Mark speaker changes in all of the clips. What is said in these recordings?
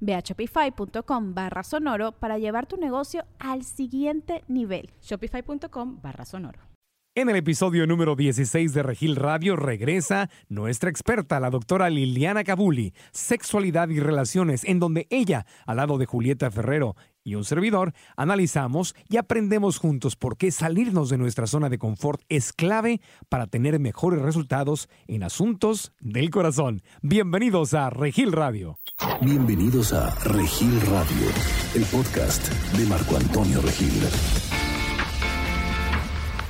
Speaker 1: Ve a shopify.com barra sonoro para llevar tu negocio al siguiente nivel.
Speaker 2: Shopify.com barra sonoro.
Speaker 3: En el episodio número 16 de Regil Radio regresa nuestra experta, la doctora Liliana Cabuli, Sexualidad y Relaciones, en donde ella, al lado de Julieta Ferrero y un servidor, analizamos y aprendemos juntos por qué salirnos de nuestra zona de confort es clave para tener mejores resultados en asuntos del corazón. Bienvenidos a Regil Radio.
Speaker 4: Bienvenidos a Regil Radio, el podcast de Marco Antonio Regil.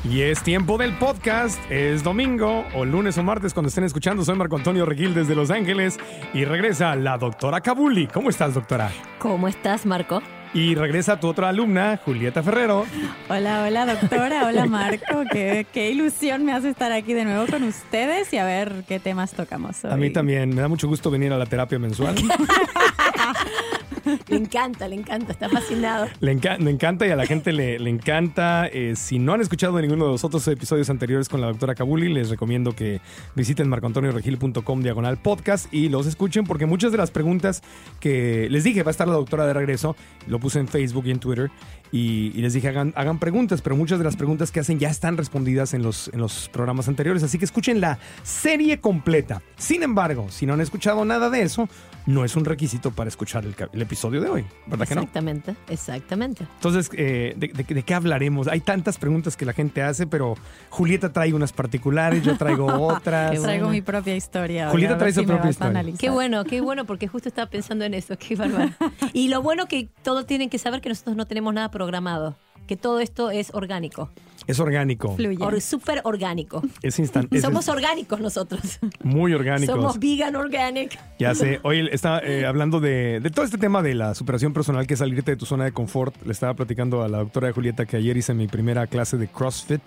Speaker 3: Y es tiempo del podcast. Es domingo o lunes o martes cuando estén escuchando. Soy Marco Antonio Regil desde Los Ángeles y regresa la doctora Kabuli. ¿Cómo estás, doctora?
Speaker 5: ¿Cómo estás, Marco?
Speaker 3: Y regresa tu otra alumna, Julieta Ferrero.
Speaker 6: Hola, hola doctora, hola Marco, qué, qué, ilusión me hace estar aquí de nuevo con ustedes y a ver qué temas tocamos hoy.
Speaker 3: A mí también, me da mucho gusto venir a la terapia mensual.
Speaker 5: le encanta, le encanta, está fascinado.
Speaker 3: Le, encanta y a la gente le, le encanta. Eh, si no han escuchado ninguno de los otros episodios anteriores con la doctora Kabuli, les recomiendo que visiten marcoantonioregil.com diagonal podcast y los escuchen porque muchas de las preguntas que les dije, va a estar la doctora de regreso, lo puse en Facebook y en Twitter y, y les dije hagan, hagan, preguntas, pero muchas de las preguntas que hacen ya están respondidas en los, en los programas anteriores, así que escuchen la serie completa. Sin embargo, si no han escuchado nada de eso, no es un requisito para escuchar el, el episodio de hoy, ¿verdad que no?
Speaker 5: Exactamente, exactamente.
Speaker 3: Entonces, eh, de, de, de, qué hablaremos? Hay tantas preguntas que la gente hace, pero Julieta trae unas particulares, yo traigo otras.
Speaker 6: Bueno. Traigo mi propia historia.
Speaker 3: Julieta trae su
Speaker 6: si
Speaker 3: propia historia.
Speaker 5: Qué bueno, qué bueno, porque justo estaba pensando en eso, qué bárbaro. y lo bueno que todos tienen que saber que nosotros no tenemos nada programado, que todo esto es orgánico.
Speaker 3: Es orgánico.
Speaker 5: Or, súper orgánico.
Speaker 3: Es instantáneo.
Speaker 5: Somos es orgánicos nosotros.
Speaker 3: Muy orgánicos.
Speaker 5: Somos vegan organic.
Speaker 3: Ya sé. Hoy estaba eh, hablando de, de, todo este tema de la superación personal, que es salirte de tu zona de confort. Le estaba platicando a la doctora Julieta que ayer hice mi primera clase de CrossFit,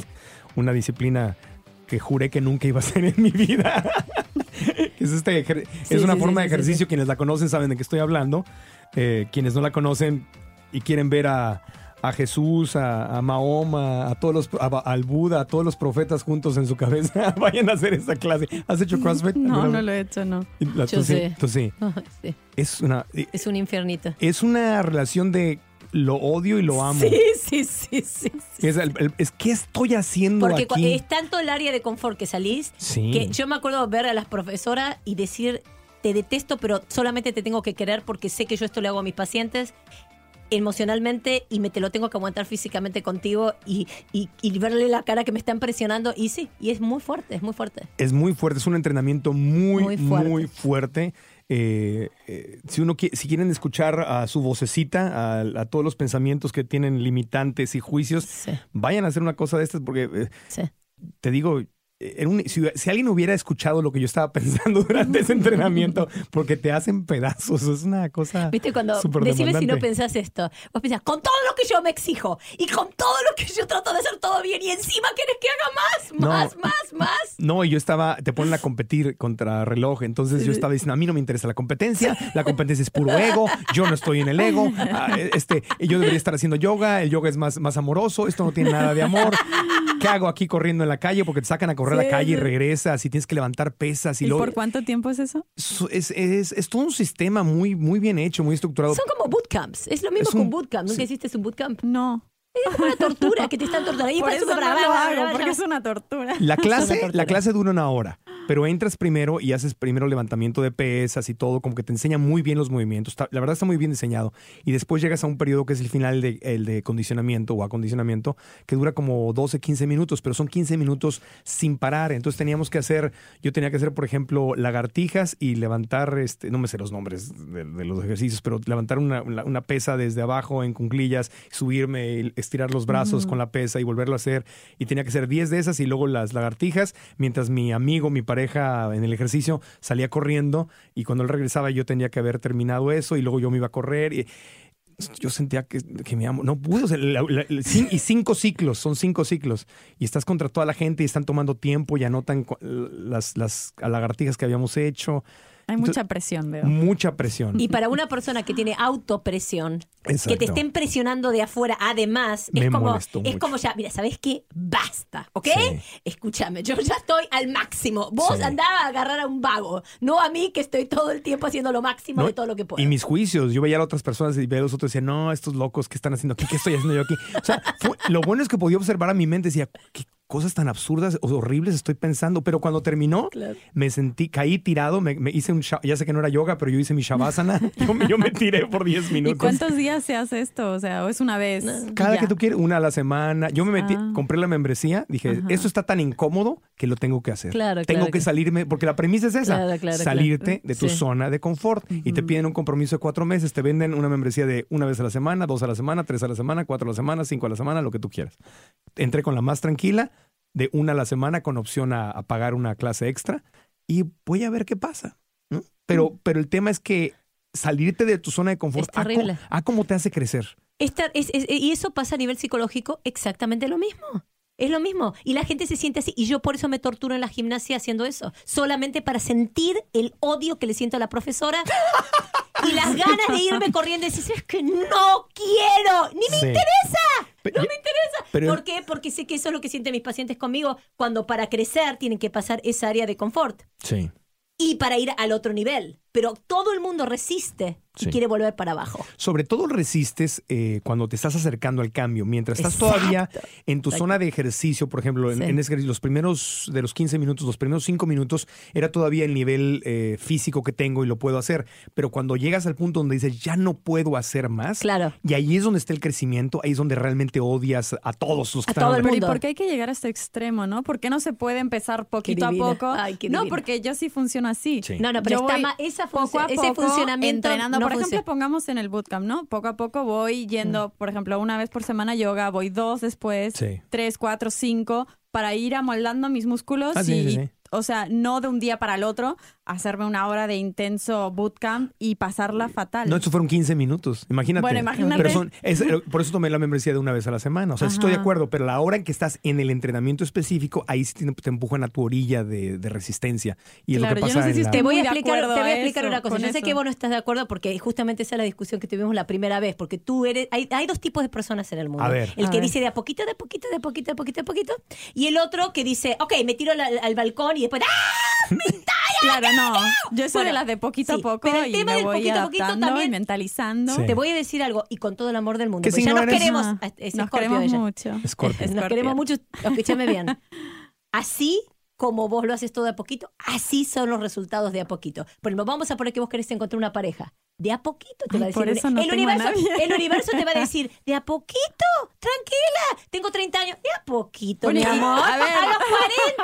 Speaker 3: una disciplina que juré que nunca iba a hacer en mi vida. es, este, sí, una
Speaker 5: sí,
Speaker 3: forma
Speaker 5: sí,
Speaker 3: de ejercicio. Quienes la conocen saben de qué estoy hablando. Eh, quienes no la conocen y quieren ver a a Jesús, a, a Mahoma, a todos los, a, al Buda, a todos los profetas juntos en su cabeza, vayan a hacer esa clase. ¿Has hecho CrossFit?
Speaker 6: No, no lo he hecho, no.
Speaker 3: La,
Speaker 5: Yo sé.
Speaker 3: Sí, tú sí.
Speaker 5: sí.
Speaker 3: Es una...
Speaker 5: Es un infiernito.
Speaker 3: Es una relación de lo odio y lo amo.
Speaker 5: Sí, sí, sí, sí. sí.
Speaker 3: Es, el, el, es ¿qué estoy haciendo
Speaker 5: Porque
Speaker 3: aquí?
Speaker 5: es tanto el área de confort que salís
Speaker 3: sí.
Speaker 5: que yo me acuerdo ver a las profesoras y decir te detesto, pero solamente te tengo que querer porque sé que yo esto le hago a mis pacientes emocionalmente y me te lo tengo que aguantar físicamente contigo y, y, y, verle la cara que me está impresionando. Y sí, y es muy fuerte, es muy fuerte.
Speaker 3: Es muy fuerte, es un entrenamiento muy, muy fuerte. Muy fuerte. Eh, eh, si uno si quieren escuchar a su vocecita, a, a, todos los pensamientos que tienen limitantes y juicios,
Speaker 5: sí.
Speaker 3: vayan a hacer una cosa de estas porque eh,
Speaker 5: sí.
Speaker 3: te digo, un, si, si, alguien hubiera escuchado lo que yo estaba pensando durante ese entrenamiento, porque te hacen pedazos, es una cosa.
Speaker 5: Viste, cuando decime si no pensás esto, vos pensás, con todo lo que yo me exijo y con todo lo que yo trato de hacer todo bien y encima querés que haga más,
Speaker 3: no,
Speaker 5: más, más, más.
Speaker 3: No, y yo estaba, te ponen a competir contra reloj, entonces yo estaba diciendo, a mí no me interesa la competencia, la competencia es puro ego, yo no estoy en el ego, este, yo debería estar haciendo yoga, el yoga es más, más amoroso, esto no tiene nada de amor. ¿Qué hago aquí corriendo en la calle? Porque te sacan a correr sí, a la calle y regresas y tienes que levantar pesas. ¿Y,
Speaker 6: ¿Y
Speaker 3: luego,
Speaker 6: por cuánto tiempo es eso?
Speaker 3: Es, es, es, todo un sistema muy, muy bien hecho, muy estructurado.
Speaker 5: Son como bootcamps. Es lo mismo que un, un bootcamp. ¿Nunca sí. hiciste un bootcamp?
Speaker 6: No.
Speaker 5: Es una tortura que te están torturando.
Speaker 6: por eso no lo hago, porque es una tortura.
Speaker 3: La clase, la clase dura una hora, pero entras primero y haces primero levantamiento de pesas y todo, como que te enseña muy bien los movimientos. La verdad está muy bien diseñado. Y después llegas a un periodo que es el final de, el de condicionamiento o acondicionamiento, que dura como 12, 15 minutos, pero son 15 minutos sin parar. Entonces teníamos que hacer, yo tenía que hacer, por ejemplo, lagartijas y levantar, este, no me sé los nombres de, de los ejercicios, pero levantar una, una- una pesa desde abajo en cunclillas, subirme, y estirar los brazos con la pesa y volverlo a hacer. Y tenía que hacer 10 de esas y luego las lagartijas, mientras mi amigo, mi pareja en el ejercicio salía corriendo y cuando él regresaba yo tenía que haber terminado eso y luego yo me iba a correr. Y, yo sentía que, que me amo. No pude. y cinco ciclos, son cinco ciclos. Y estás contra toda la gente y están tomando tiempo y anotan las, las lagartijas que habíamos hecho.
Speaker 6: Hay mucha presión, veo.
Speaker 3: Mucha presión.
Speaker 5: Y para una persona que tiene autopresión, que
Speaker 3: Exacto.
Speaker 5: te estén presionando de afuera, además,
Speaker 3: Me
Speaker 5: es como, es
Speaker 3: mucho.
Speaker 5: como ya, mira, ¿sabes qué? Basta, ¿ok?
Speaker 3: Sí.
Speaker 5: Escúchame, yo ya estoy al máximo. Vos
Speaker 3: Sí.
Speaker 5: andaba a agarrar a un vago, no a mí que estoy todo el tiempo haciendo lo máximo
Speaker 3: ¿no?
Speaker 5: de todo lo que puedo.
Speaker 3: Y mis juicios, yo veía a otras personas y veía a los otros y decía, no, estos locos, ¿qué están haciendo aquí? ¿Qué estoy haciendo yo aquí? O sea, fue- lo bueno es que podía observar a mi mente y decía, qué cosas tan absurdas o horribles estoy pensando. Pero cuando terminó,
Speaker 5: Claro.
Speaker 3: me sentí, caí tirado, me, me hice un, ya sé que no era yoga, pero yo hice mi shavasana. Yo, me- yo me tiré por 10
Speaker 6: ¿Y
Speaker 3: minutos.
Speaker 6: cuántos días se hace esto? O sea, ¿o es una vez?
Speaker 3: Cada
Speaker 6: ya?
Speaker 3: que tú quieres, una a la semana. Yo me metí,
Speaker 6: Ah.
Speaker 3: compré la membresía, dije,
Speaker 6: Ajá.
Speaker 3: esto está tan incómodo que lo tengo que hacer.
Speaker 5: Claro,
Speaker 3: tengo
Speaker 5: claro,
Speaker 3: que
Speaker 5: claro.
Speaker 3: salirme, porque la premisa es esa,
Speaker 5: Claro, claro,
Speaker 3: salirte
Speaker 5: claro.
Speaker 3: de tu
Speaker 5: Sí.
Speaker 3: zona de confort. Y te piden un compromiso de cuatro meses, te venden una membresía de una vez a la semana, dos a la semana, tres a la semana, cuatro a la semana, cinco a la semana, lo que tú quieras. Entré con la más tranquila, de una a la semana con opción a, a pagar una clase extra y voy a ver qué pasa. ¿no? Pero, pero el tema es que salirte de tu zona de confort,
Speaker 5: Es
Speaker 3: ah,
Speaker 5: terrible.
Speaker 3: ah, cómo te hace crecer.
Speaker 5: Esta- es- es- y eso pasa a nivel psicológico exactamente lo mismo. Es lo mismo. Y la gente se siente así. Y yo por eso me torturo en la gimnasia haciendo eso. Solamente para sentir el odio que le siento a la profesora y las ganas de irme corriendo y decir, es que no quiero, ni me
Speaker 3: Sí.
Speaker 5: interesa.
Speaker 3: Pero-
Speaker 5: No me interesa.
Speaker 3: pero-
Speaker 5: ¿Por qué? Porque sé que eso es lo que sienten mis pacientes conmigo cuando para crecer tienen que pasar esa área de confort
Speaker 3: Sí.
Speaker 5: y para ir al otro nivel. Pero todo el mundo resiste y
Speaker 3: Sí.
Speaker 5: quiere volver para abajo.
Speaker 3: Sobre todo resistes eh, cuando te estás acercando al cambio. Mientras estás
Speaker 5: Exacto.
Speaker 3: todavía en tu zona de ejercicio, por ejemplo, en,
Speaker 5: Sí.
Speaker 3: en ese ejercicio, los primeros de los 15 minutos, los primeros 5 minutos, era todavía el nivel eh, físico que tengo y lo puedo hacer. Pero cuando llegas al punto donde dices, ya no puedo hacer más,
Speaker 5: Claro.
Speaker 3: y ahí es donde está el crecimiento, ahí es donde realmente odias a todos los que
Speaker 5: A
Speaker 3: están
Speaker 5: todo el
Speaker 6: Pero ¿y
Speaker 5: mundo.
Speaker 6: por qué hay que llegar a este extremo, no? ¿Por qué no se puede empezar poquito a poco?
Speaker 5: Ay,
Speaker 6: no, porque yo sí funciono así.
Speaker 3: Sí.
Speaker 5: No, no, pero
Speaker 6: Yo
Speaker 5: está esa
Speaker 6: poco
Speaker 5: función-
Speaker 6: a
Speaker 5: ese
Speaker 6: poco
Speaker 5: funcionamiento
Speaker 6: entrenando.
Speaker 5: No
Speaker 6: por ejemplo, pongamos en el bootcamp, ¿no? Poco a poco voy yendo, por ejemplo, una vez por semana yoga, voy dos después,
Speaker 3: Sí.
Speaker 6: tres, cuatro, cinco, para ir amoldando mis músculos
Speaker 3: Ah,
Speaker 6: y,
Speaker 3: sí, sí.
Speaker 6: O sea, no de un día para el otro, hacerme una hora de intenso bootcamp y pasarla fatal.
Speaker 3: No, estos fueron 15 minutos. Imagínate.
Speaker 6: Bueno, imagínate.
Speaker 3: Pero son- es- eh, por eso tomé la membresía de una vez a la semana. O sea, sí estoy de
Speaker 6: Ajá.
Speaker 3: acuerdo, pero la hora en que estás en el entrenamiento específico, ahí sí te, te empujan a tu orilla de, de resistencia. Y
Speaker 6: Claro,
Speaker 3: es
Speaker 6: yo
Speaker 3: lo que
Speaker 6: no
Speaker 3: pasa
Speaker 6: sé
Speaker 3: en
Speaker 6: si
Speaker 3: la-
Speaker 5: Te voy, a explicar,
Speaker 6: acuerdo
Speaker 5: te voy a
Speaker 6: a
Speaker 5: explicar
Speaker 6: eso,
Speaker 5: una cosa. Yo sé
Speaker 6: eso.
Speaker 5: que vos no estás de acuerdo porque justamente esa es la discusión que tuvimos la primera vez, porque tú eres, hay, hay dos tipos de personas en el mundo.
Speaker 3: A ver.
Speaker 5: El
Speaker 6: A
Speaker 5: que
Speaker 6: ver.
Speaker 5: dice de a poquito, de a poquito, de a poquito, de a poquito, de a poquito, y el otro que dice, ok, me tiro al, al balcón y después, ¡ah!
Speaker 6: Claro, no. Yo soy
Speaker 5: Bueno,
Speaker 6: de las de poquito
Speaker 5: sí,
Speaker 6: a poco
Speaker 5: pero el
Speaker 6: y
Speaker 5: tema
Speaker 6: me
Speaker 5: del
Speaker 6: voy
Speaker 5: poquito a poquito también-
Speaker 6: y mentalizando.
Speaker 3: Sí.
Speaker 5: Te voy a decir algo, y con todo el amor del mundo.
Speaker 3: ¿Qué
Speaker 5: porque ya
Speaker 3: signo
Speaker 5: nos
Speaker 3: eres?
Speaker 5: queremos.
Speaker 6: Ah,
Speaker 5: es
Speaker 6: nos queremos
Speaker 5: ella.
Speaker 6: mucho.
Speaker 3: Escorpio.
Speaker 5: Nos queremos mucho. Escúchame bien. Así como vos lo haces todo de a poquito, así son los resultados de a poquito. Por ejemplo, vamos a poner que vos querés encontrar una pareja. De a poquito te
Speaker 6: Ay,
Speaker 5: va a decir.
Speaker 6: por eso no
Speaker 5: el,
Speaker 6: tengo
Speaker 5: universo,
Speaker 6: nadie.
Speaker 5: el universo te va a decir, de a poquito, tranquila, tengo 30 años, de a poquito,
Speaker 6: Bueno,
Speaker 5: mi amor,
Speaker 6: a
Speaker 5: a,
Speaker 6: ver.
Speaker 5: los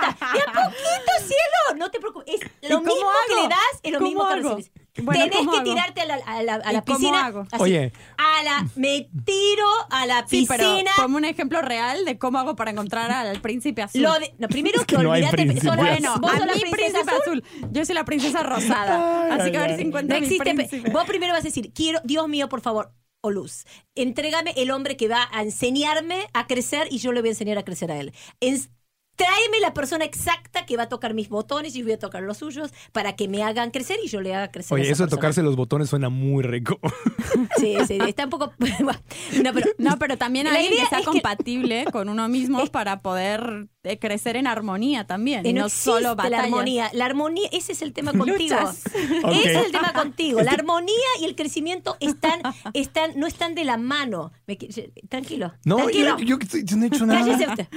Speaker 5: 40, de a poquito, cielo, no te preocupes. Es
Speaker 6: ¿Y
Speaker 5: lo mismo que le das, es lo
Speaker 6: ¿Cómo
Speaker 5: mismo que
Speaker 6: hago? Bueno,
Speaker 5: Tenés
Speaker 6: ¿cómo
Speaker 5: que
Speaker 6: hago?
Speaker 5: tirarte a la, a la- a
Speaker 6: ¿Y
Speaker 5: la
Speaker 6: cómo
Speaker 5: piscina.
Speaker 6: hago?
Speaker 5: así,
Speaker 3: Oye.
Speaker 5: A la, me tiro a la
Speaker 6: Sí, pero
Speaker 5: piscina.
Speaker 6: ponme un ejemplo real de cómo hago para encontrar al príncipe azul.
Speaker 5: Lo de- no, primero que,
Speaker 3: que no azul.
Speaker 6: bueno,
Speaker 5: vos
Speaker 6: a
Speaker 5: sos la
Speaker 6: mi
Speaker 5: princesa
Speaker 6: príncipe azul. Yo soy la princesa rosada. Así que a ver si
Speaker 5: No
Speaker 6: encuentro mi
Speaker 5: existe.
Speaker 6: príncipe.
Speaker 5: Vos primero vas a decir, quiero, Dios mío, por favor, o luz, entrégame el hombre que va a enseñarme a crecer y yo le voy a enseñar a crecer a él. En- tráeme la persona exacta que va a tocar mis botones y yo voy a tocar los suyos para que me hagan crecer y yo le haga crecer a
Speaker 3: Oye,
Speaker 5: esa
Speaker 3: eso de tocarse los botones suena muy rico.
Speaker 5: Sí, sí, está un poco... no, pero,
Speaker 6: No, pero también
Speaker 5: La
Speaker 6: alguien
Speaker 5: idea
Speaker 6: que sea
Speaker 5: es que-
Speaker 6: compatible con uno mismo para poder eh, crecer en armonía también. Y
Speaker 5: no,
Speaker 6: solo
Speaker 5: la
Speaker 6: batallas.
Speaker 5: armonía. La armonía, ese es el tema contigo. Ese es el tema contigo. La armonía y el crecimiento están, están, no están de la mano. Me tranquilo.
Speaker 3: No,
Speaker 5: tranquilo.
Speaker 3: yo, yo, yo no he hecho nada.
Speaker 5: Cállese usted.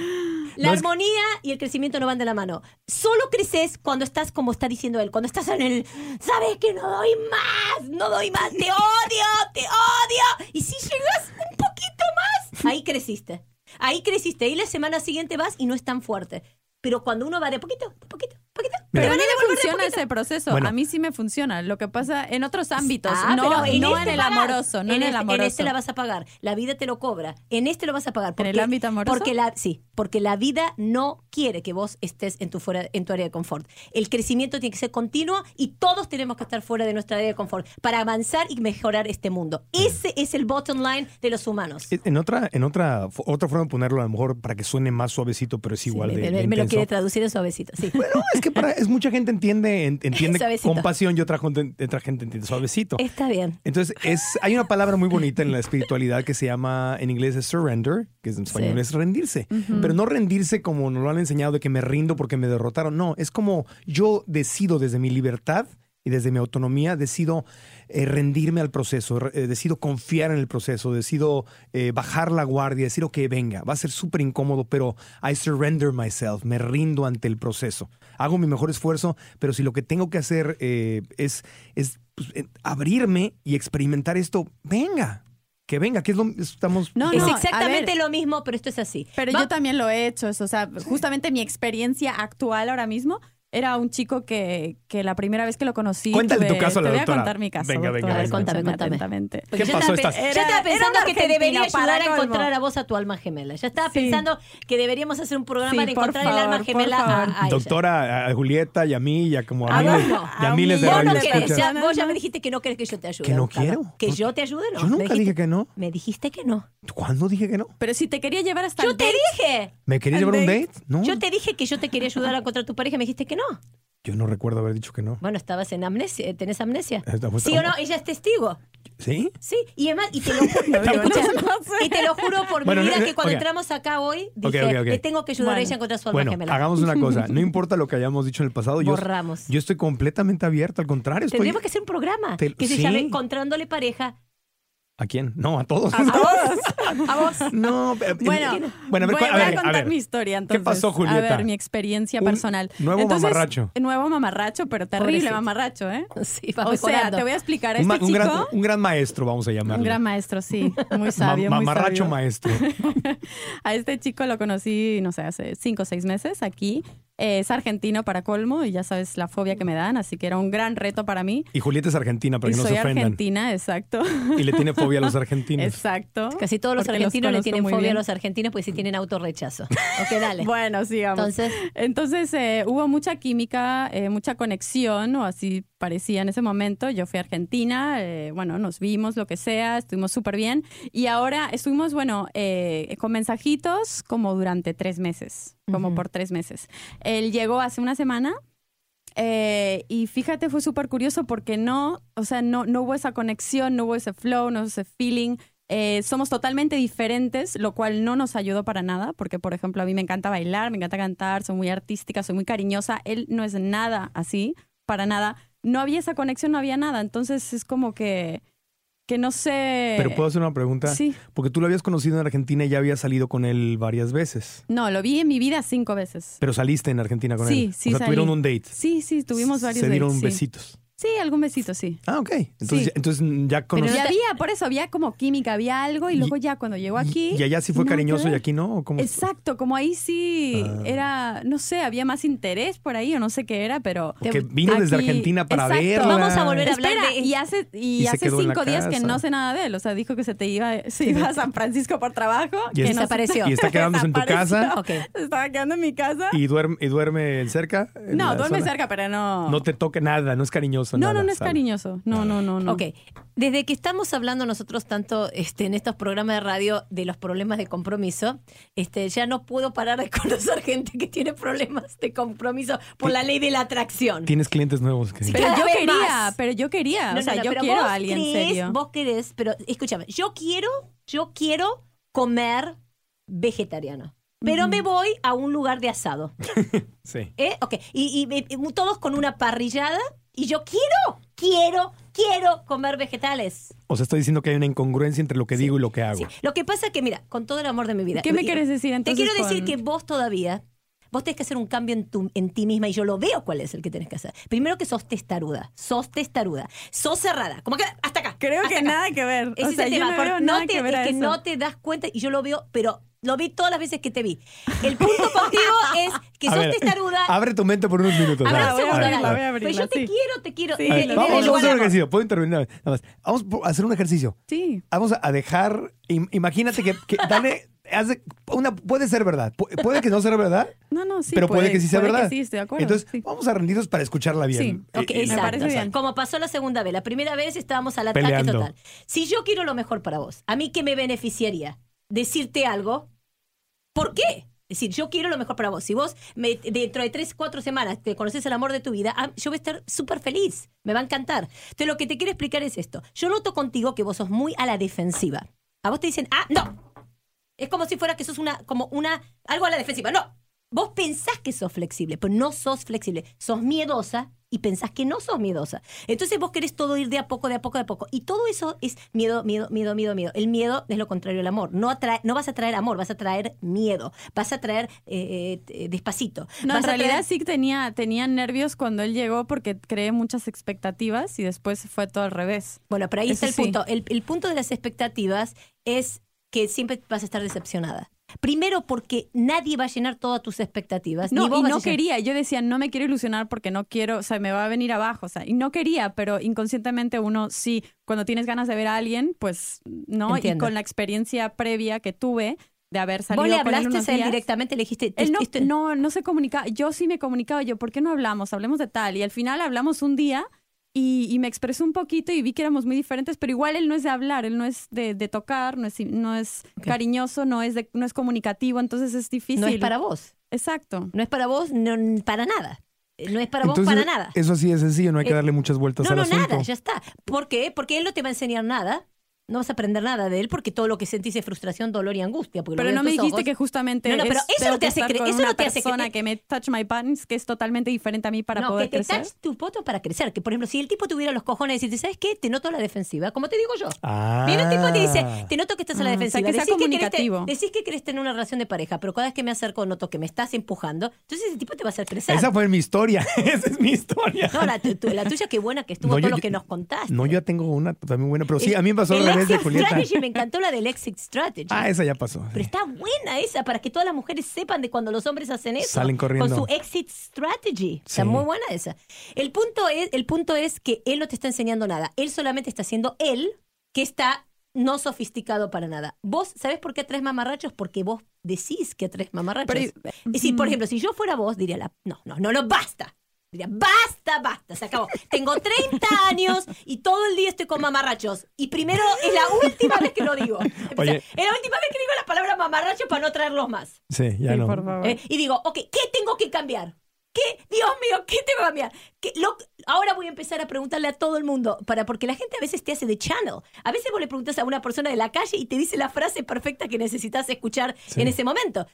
Speaker 5: La
Speaker 3: No,
Speaker 5: armonía y el crecimiento no van de la mano. Solo creces cuando estás, como está diciendo él, cuando estás en el, sabes que no doy más, no doy más, te odio, te odio. Y si llegas un poquito más, ahí creciste. Ahí creciste. Y la semana siguiente vas y no es tan fuerte. Pero cuando uno va de poquito, de poquito, poquito.
Speaker 6: Pero a mí me funciona ese proceso.
Speaker 3: Bueno.
Speaker 6: A mí sí me funciona. Lo que pasa en otros ámbitos,
Speaker 5: Ah,
Speaker 6: no,
Speaker 5: pero
Speaker 6: no en,
Speaker 5: este
Speaker 6: el
Speaker 5: pagas.
Speaker 6: amoroso, no en, el
Speaker 5: este-
Speaker 6: amoroso.
Speaker 5: En este la vas a pagar. La vida te lo cobra. En este lo vas a pagar.
Speaker 6: ¿En el ámbito amoroso?
Speaker 5: Porque la, sí, porque la vida no quiere que vos estés en tu, fuera, en tu área de confort. El crecimiento tiene que ser continuo y todos tenemos que estar fuera de nuestra área de confort para avanzar y mejorar este mundo. Ese es el bottom line de los humanos.
Speaker 3: En otra, en otra, otra forma de ponerlo, a lo mejor para que suene más suavecito, pero es igual
Speaker 5: Sí,
Speaker 3: de,
Speaker 5: me,
Speaker 3: de
Speaker 5: me lo. Quiere traducir en suavecito. Sí.
Speaker 3: Bueno, es que para, es mucha gente entiende, en- entiende
Speaker 5: Suavecito.
Speaker 3: compasión y otra, otra gente entiende suavecito.
Speaker 5: Está bien.
Speaker 3: Entonces, es, hay una palabra muy bonita en la espiritualidad que se llama, en inglés es surrender, que en español
Speaker 5: Sí.
Speaker 3: es rendirse. Pero no rendirse como nos lo han enseñado de que me rindo porque me derrotaron. No, es como yo decido desde mi libertad y desde mi autonomía, decido eh, rendirme al proceso, eh, decido confiar en el proceso, decido eh, bajar la guardia, decir, ok, venga, va a ser súper incómodo, pero I surrender myself, me rindo ante el proceso. Hago mi mejor esfuerzo, pero si lo que tengo que hacer eh, es, es pues, eh, abrirme y experimentar esto, venga, que venga, que es lo estamos...
Speaker 6: No,
Speaker 5: es
Speaker 6: no, a
Speaker 5: exactamente
Speaker 6: ver.
Speaker 5: lo mismo, pero esto es así.
Speaker 6: Pero
Speaker 5: Va-
Speaker 6: yo también lo he hecho. eso, O sea, justamente mi experiencia actual ahora mismo era un chico que, que la primera vez que lo conocí.
Speaker 3: Cuéntale tu caso a la
Speaker 6: Te voy
Speaker 3: doctora.
Speaker 6: a contar mi caso.
Speaker 3: Venga, venga,
Speaker 6: doctora,
Speaker 3: venga. A ver,
Speaker 5: contame, contame.
Speaker 6: atentamente.
Speaker 3: ¿Qué
Speaker 5: yo
Speaker 3: pasó?
Speaker 5: estaba,
Speaker 6: Era-
Speaker 5: yo estaba pensando que te debería ayudar a encontrar a vos a tu alma gemela. Ya estaba
Speaker 6: Sí.
Speaker 5: pensando que deberíamos hacer un programa
Speaker 6: Sí,
Speaker 5: de encontrar el alma gemela a, a ella.
Speaker 3: Doctora, a Julieta y a mí y a como a,
Speaker 5: A
Speaker 3: miles,
Speaker 5: vos no.
Speaker 3: y a
Speaker 6: A
Speaker 3: miles de
Speaker 6: mí
Speaker 5: Vos no querés, ya, vos ya me dijiste que no querés que yo te ayude.
Speaker 3: ¿Que no quiero?
Speaker 5: Que yo te ayude, no.
Speaker 3: Yo nunca
Speaker 5: dijiste-
Speaker 3: dije que no.
Speaker 5: Me dijiste que no.
Speaker 3: ¿Cuándo dije que no?
Speaker 6: Pero si te quería llevar hasta
Speaker 5: Yo te dije.
Speaker 3: ¿Me querías
Speaker 6: ¿Al
Speaker 3: llevar un
Speaker 6: date?
Speaker 3: date? No.
Speaker 5: Yo te dije que yo te quería ayudar a encontrar a tu pareja y me dijiste que no.
Speaker 3: Yo no recuerdo haber dicho que no.
Speaker 5: Bueno, estabas en amnesia. ¿Tenés amnesia?
Speaker 3: Estamos-
Speaker 5: ¿Sí o no? Ella es testigo.
Speaker 3: ¿Sí?
Speaker 5: Sí, y además, y te lo, Escucha, y te lo juro por
Speaker 3: Bueno,
Speaker 5: mi vida
Speaker 3: no, no,
Speaker 5: que cuando entramos acá hoy, dije,
Speaker 3: ok, ok.
Speaker 5: le tengo que ayudar a ella a encontrar su alma
Speaker 3: Bueno,
Speaker 5: gemela.
Speaker 3: hagamos una cosa. No importa lo que hayamos dicho en el pasado. Yo,
Speaker 5: Borramos.
Speaker 3: yo estoy completamente abierto. Al contrario, estoy...
Speaker 5: Tendríamos que hacer un programa
Speaker 3: Te-
Speaker 5: que se
Speaker 3: sí.
Speaker 5: llame Encontrándole pareja.
Speaker 3: ¿A quién? No, a todos.
Speaker 6: A vos. A vos.
Speaker 3: no, pero-
Speaker 6: Bueno,
Speaker 3: bueno, a ver,
Speaker 6: voy,
Speaker 3: a
Speaker 6: voy a
Speaker 3: ver, a
Speaker 6: contar
Speaker 3: ver.
Speaker 6: mi historia entonces.
Speaker 3: pasó, Julieta?
Speaker 6: A ver, mi experiencia
Speaker 3: Un
Speaker 6: personal.
Speaker 3: nuevo
Speaker 6: Entonces,
Speaker 3: mamarracho.
Speaker 6: Nuevo mamarracho, pero terrible
Speaker 5: Pobrecito.
Speaker 6: mamarracho, ¿eh?
Speaker 5: Sí, va
Speaker 6: O sea, te voy a explicar a
Speaker 3: Un,
Speaker 6: este
Speaker 3: un
Speaker 6: chico.
Speaker 3: gran, un gran maestro, vamos a llamarlo.
Speaker 6: Un gran maestro, sí. Muy
Speaker 3: Ma-
Speaker 6: sabio, muy
Speaker 3: mamarracho
Speaker 6: sabio.
Speaker 3: maestro.
Speaker 6: A este chico lo conocí, no sé, hace cinco o seis meses aquí. Eh, es argentino para colmo y ya sabes la fobia que me dan, así que era un gran reto para mí.
Speaker 3: Y Julieta es argentina, para
Speaker 6: y
Speaker 3: que no
Speaker 6: soy
Speaker 3: se ofendan.
Speaker 6: argentina, exacto.
Speaker 3: Y le tiene fobia a los argentinos.
Speaker 6: Exacto.
Speaker 5: Casi todos los argentinos le tienen fobia
Speaker 6: bien.
Speaker 5: a los argentinos porque si tienen autorrechazo. Ok, dale.
Speaker 6: Bueno, sigamos.
Speaker 5: Entonces,
Speaker 6: Entonces eh, hubo mucha química, eh, mucha conexión, o así parecía en ese momento. Yo fui a Argentina, eh, bueno, nos vimos, lo que sea, estuvimos súper bien. Y ahora estuvimos, bueno, eh, con mensajitos como durante tres meses, como
Speaker 5: Ujú.
Speaker 6: por tres meses. Él llegó hace una semana. eh, y fíjate, fue súper curioso porque no, o sea, no, no hubo esa conexión, no hubo ese flow, no hubo ese feeling. Eh, somos totalmente diferentes, lo cual no nos ayudó para nada, porque por ejemplo a mí me encanta bailar, me encanta cantar, soy muy artística, soy muy cariñosa, él no es nada así, para nada. No había esa conexión, no había nada, entonces es como que, que no sé...
Speaker 3: Pero puedo hacer una pregunta.
Speaker 6: Sí.
Speaker 3: Porque tú lo habías conocido en Argentina y ya habías salido con él varias veces.
Speaker 6: No, lo vi en mi vida cinco veces.
Speaker 3: Pero saliste en Argentina con
Speaker 6: Sí,
Speaker 3: él.
Speaker 6: sí
Speaker 3: O sea,
Speaker 6: salí.
Speaker 3: tuvieron un date.
Speaker 6: Sí, sí, tuvimos varios
Speaker 3: Se dieron
Speaker 6: dates, sí.
Speaker 3: besitos.
Speaker 6: Sí, algún besito, sí.
Speaker 3: Ah, ok. Entonces,
Speaker 6: Sí.
Speaker 3: entonces ya
Speaker 6: Pero
Speaker 3: conocí.
Speaker 6: ya había, por eso había como química, había algo y luego ya cuando llegó aquí...
Speaker 3: ¿Y allá sí fue
Speaker 6: nada que
Speaker 3: cariñoso y
Speaker 6: ver.
Speaker 3: aquí no? ¿O cómo?
Speaker 6: Exacto, como ahí sí
Speaker 3: Ah.
Speaker 6: era, no sé, había más interés por ahí o no sé qué era, pero...
Speaker 3: Porque vino desde
Speaker 6: Aquí-
Speaker 3: Argentina para
Speaker 6: exacto.
Speaker 3: verla.
Speaker 5: Vamos a volver a hablar
Speaker 6: Espera,
Speaker 5: de-
Speaker 6: y hace, y
Speaker 3: Y se
Speaker 6: hace
Speaker 3: quedó en la
Speaker 6: cinco días que
Speaker 3: casa.
Speaker 6: no sé nada de él. O sea, dijo que se te iba, se iba a San Francisco por trabajo.
Speaker 3: Y
Speaker 6: que
Speaker 3: es-
Speaker 6: no se-
Speaker 5: Desapareció.
Speaker 3: Y está quedándose en tu
Speaker 6: Desapareció.
Speaker 3: casa.
Speaker 6: Se estaba quedando en mi casa.
Speaker 3: y duerme, y duerme cerca. en
Speaker 6: no,
Speaker 3: la
Speaker 6: duerme
Speaker 3: zona?
Speaker 6: cerca, pero no.
Speaker 3: No te toque nada, no es cariñoso.
Speaker 6: no,
Speaker 3: nada,
Speaker 6: no, no es cariñoso. No, no, no, no.
Speaker 5: Ok, desde que estamos hablando nosotros tanto este, en estos programas de radio de los problemas de compromiso, este, ya no puedo parar de conocer gente que tiene problemas de compromiso por la ley de la atracción.
Speaker 3: Tienes clientes nuevos que sí.
Speaker 6: Pero yo quería,
Speaker 5: más.
Speaker 6: pero yo quería.
Speaker 5: No,
Speaker 6: o sea,
Speaker 5: no, no,
Speaker 6: yo
Speaker 5: pero
Speaker 6: quiero a alguien
Speaker 5: crees,
Speaker 6: serio.
Speaker 5: Vos querés, pero escúchame, yo quiero, yo quiero comer vegetariano. Pero me voy a un lugar de asado.
Speaker 3: Sí.
Speaker 5: ¿eh? Ok, y, y- y todos con una parrillada. Y yo quiero, quiero, quiero comer vegetales.
Speaker 3: O sea, estoy diciendo que hay una incongruencia entre lo que digo y lo que hago.
Speaker 5: Sí. Lo que pasa es que, mira, con todo el amor de mi vida.
Speaker 6: ¿Qué me quieres decir
Speaker 5: Te
Speaker 6: entonces
Speaker 5: quiero decir
Speaker 6: con-
Speaker 5: que vos todavía, vos tenés que hacer un cambio en, tu, en ti misma y yo lo veo cuál es el que tenés que hacer. Primero que sos testaruda, sos testaruda, sos cerrada, como que hasta acá.
Speaker 6: Creo
Speaker 5: hasta
Speaker 6: que
Speaker 5: acá.
Speaker 6: nada que ver.
Speaker 5: Ese
Speaker 6: o
Speaker 5: es el tema,
Speaker 6: no
Speaker 5: te,
Speaker 6: que ver
Speaker 5: es
Speaker 6: a
Speaker 5: que
Speaker 6: eso.
Speaker 5: no te das cuenta y yo lo veo, pero lo vi todas las veces que te vi. El punto contigo es que
Speaker 3: A
Speaker 5: sos
Speaker 3: ver,
Speaker 5: testaruda.
Speaker 3: abre tu mente por unos minutos.
Speaker 5: A ver,
Speaker 3: A
Speaker 5: un
Speaker 3: ver,
Speaker 5: segundo,
Speaker 3: a ver,
Speaker 5: dale.
Speaker 3: a
Speaker 6: voy a
Speaker 3: ver.
Speaker 5: Pero yo
Speaker 6: abrirla,
Speaker 5: te
Speaker 6: sí.
Speaker 5: quiero, te quiero.
Speaker 6: Sí,
Speaker 3: Vamos, vamos a hacer un ejercicio. ¿Puedo intervenir? Nada más. Vamos a hacer un ejercicio.
Speaker 6: Sí.
Speaker 3: Vamos a dejar. im- Imagínate que, que dale. haz de- una, puede ser verdad. Pu- Puede que no sea verdad.
Speaker 6: No, no, sí.
Speaker 3: pero puede, que sí sea
Speaker 6: puede
Speaker 3: verdad.
Speaker 6: Que sí, estoy de acuerdo.
Speaker 3: Entonces,
Speaker 6: sí.
Speaker 3: vamos a rendirnos para escucharla bien.
Speaker 6: Sí.
Speaker 5: Ok,
Speaker 3: Eh, eh,
Speaker 5: exacto.
Speaker 6: parece bien.
Speaker 5: Como pasó la segunda vez. La primera vez estábamos al ataque
Speaker 3: Peleando.
Speaker 5: total. Si yo quiero lo mejor para vos, ¿a mí qué me beneficiaría? Decirte algo. ¿Por qué? Es decir, yo quiero lo mejor para vos. Si vos dentro de tres, cuatro semanas te conoces el amor de tu vida, ah, yo voy a estar súper feliz. Me va a encantar. Entonces, lo que te quiero explicar es esto. Yo noto contigo que vos sos muy a la defensiva. A vos te dicen, ah, no. Es como si fuera que sos una, como una, algo a la defensiva. No. Vos pensás que sos flexible, pero no sos flexible. Sos miedosa y pensás que no sos miedosa. Entonces vos querés todo ir de a poco, de a poco, de a poco. Y todo eso es miedo, miedo, miedo, miedo, miedo. El miedo es lo contrario al amor. No, atrae, no vas a traer amor, vas a traer miedo. Vas a traer eh, eh, despacito.
Speaker 6: No,
Speaker 5: Vas
Speaker 6: en
Speaker 5: a traer-
Speaker 6: realidad sí que tenía, tenía nervios cuando él llegó porque creé muchas expectativas y después fue todo al revés.
Speaker 5: Bueno, pero ahí
Speaker 6: Eso
Speaker 5: está el
Speaker 6: sí.
Speaker 5: punto. El, el punto de las expectativas es que siempre vas a estar decepcionada. Primero porque nadie va a llenar todas tus expectativas.
Speaker 6: No, y no quería. Yo decía, no me quiero ilusionar porque no quiero, o sea, me va a venir abajo. O sea, y no quería, pero inconscientemente uno sí, cuando tienes ganas de ver a alguien, pues no.
Speaker 5: Entiendo.
Speaker 6: Y con la experiencia previa que tuve de haber salido
Speaker 5: Vos le
Speaker 6: con él
Speaker 5: hablaste
Speaker 6: unos
Speaker 5: a él
Speaker 6: días,
Speaker 5: directamente, le dijiste...
Speaker 6: Él no,
Speaker 5: esto-
Speaker 6: no, no se comunicaba. Yo sí me comunicaba. Yo, ¿por qué no hablamos? Hablemos de tal. Y al final hablamos un día y, y me expresó un poquito y vi que éramos muy diferentes, pero igual él no es de hablar, él no es de, de tocar, no es, no es cariñoso, no es, de, no es comunicativo, entonces es difícil.
Speaker 5: No es para vos.
Speaker 6: Exacto.
Speaker 5: No es para vos, no, para nada. Eh, No es para
Speaker 3: Entonces,
Speaker 5: vos para nada.
Speaker 3: Eso sí es sencillo, no hay que
Speaker 5: Eh,
Speaker 3: darle muchas vueltas
Speaker 5: No,
Speaker 3: al
Speaker 5: no,
Speaker 3: asunto.
Speaker 5: nada, ya está. ¿Por qué? Porque él no te va a enseñar nada. No vas a aprender nada de él porque todo lo que sentís es frustración, dolor y angustia.
Speaker 6: Pero no me dijiste
Speaker 5: ojos.
Speaker 6: que justamente
Speaker 5: No, no, pero
Speaker 6: es-
Speaker 5: eso no te
Speaker 6: que
Speaker 5: hace
Speaker 6: estar
Speaker 5: cre-
Speaker 6: con
Speaker 5: eso
Speaker 6: una
Speaker 5: no te hace
Speaker 6: persona que me touch my buttons, que es totalmente diferente a mí para
Speaker 5: no,
Speaker 6: poder
Speaker 5: que te
Speaker 6: crecer.
Speaker 5: touch tu poto para crecer. Que, por ejemplo, si el tipo tuviera los cojones de decirte, ¿sabes qué? Te noto a la defensiva, como te digo yo.
Speaker 3: Ah.
Speaker 5: Viene un tipo y te dice, te noto que estás a la
Speaker 6: Ah, o sea,
Speaker 5: defensiva.
Speaker 6: que sea
Speaker 5: decís, que querés,
Speaker 6: comunicativo.
Speaker 5: te- decís que querés tener una relación de pareja, pero cada vez que me acerco noto que me estás empujando. Entonces ese tipo te va a hacer crecer.
Speaker 3: Esa fue mi historia. Esa es mi historia.
Speaker 5: No, la, tu- tu- la tuya qué buena que estuvo
Speaker 3: No,
Speaker 5: todo
Speaker 3: yo-
Speaker 5: lo que nos contaste.
Speaker 3: No, yo ya tengo una también buena, pero sí, a mí me pasó
Speaker 5: el
Speaker 3: revés de
Speaker 5: exit
Speaker 3: Julieta.
Speaker 5: strategy, me encantó la del exit strategy.
Speaker 3: Ah, esa ya pasó.
Speaker 5: Pero está buena esa, para que todas las mujeres sepan de cuando los hombres hacen eso.
Speaker 3: Salen corriendo.
Speaker 5: Con su exit strategy. Está
Speaker 3: Sí.
Speaker 5: muy buena esa. El punto, es, el punto es que él no te está enseñando nada. Él solamente está haciendo él, que está no sofisticado para nada. Vos, ¿sabés por qué atraes mamarrachos? Porque vos decís que atraes mamarrachos.
Speaker 6: Pero-
Speaker 5: es decir, por ejemplo, si yo fuera vos, diría, la, no, no, no, no, basta. Diría, basta, basta, se acabó. Tengo 30 años y todo el día estoy con mamarrachos. Y primero es la última vez que lo digo. O sea,
Speaker 3: Oye.
Speaker 5: es la última vez que digo la palabra mamarracho para no traerlos más.
Speaker 3: Sí, ya
Speaker 6: Sí,
Speaker 3: no.
Speaker 6: por favor.
Speaker 5: Eh, y digo, ok, ¿qué tengo que cambiar? ¿Qué? Dios mío, ¿qué tengo que cambiar? ¿Qué- lo- ahora voy a empezar a preguntarle a todo el mundo, para, porque la gente a veces te hace de channel. A veces vos le preguntas a una persona de la calle y te dice la frase perfecta que necesitas escuchar
Speaker 3: Sí.
Speaker 5: en ese momento.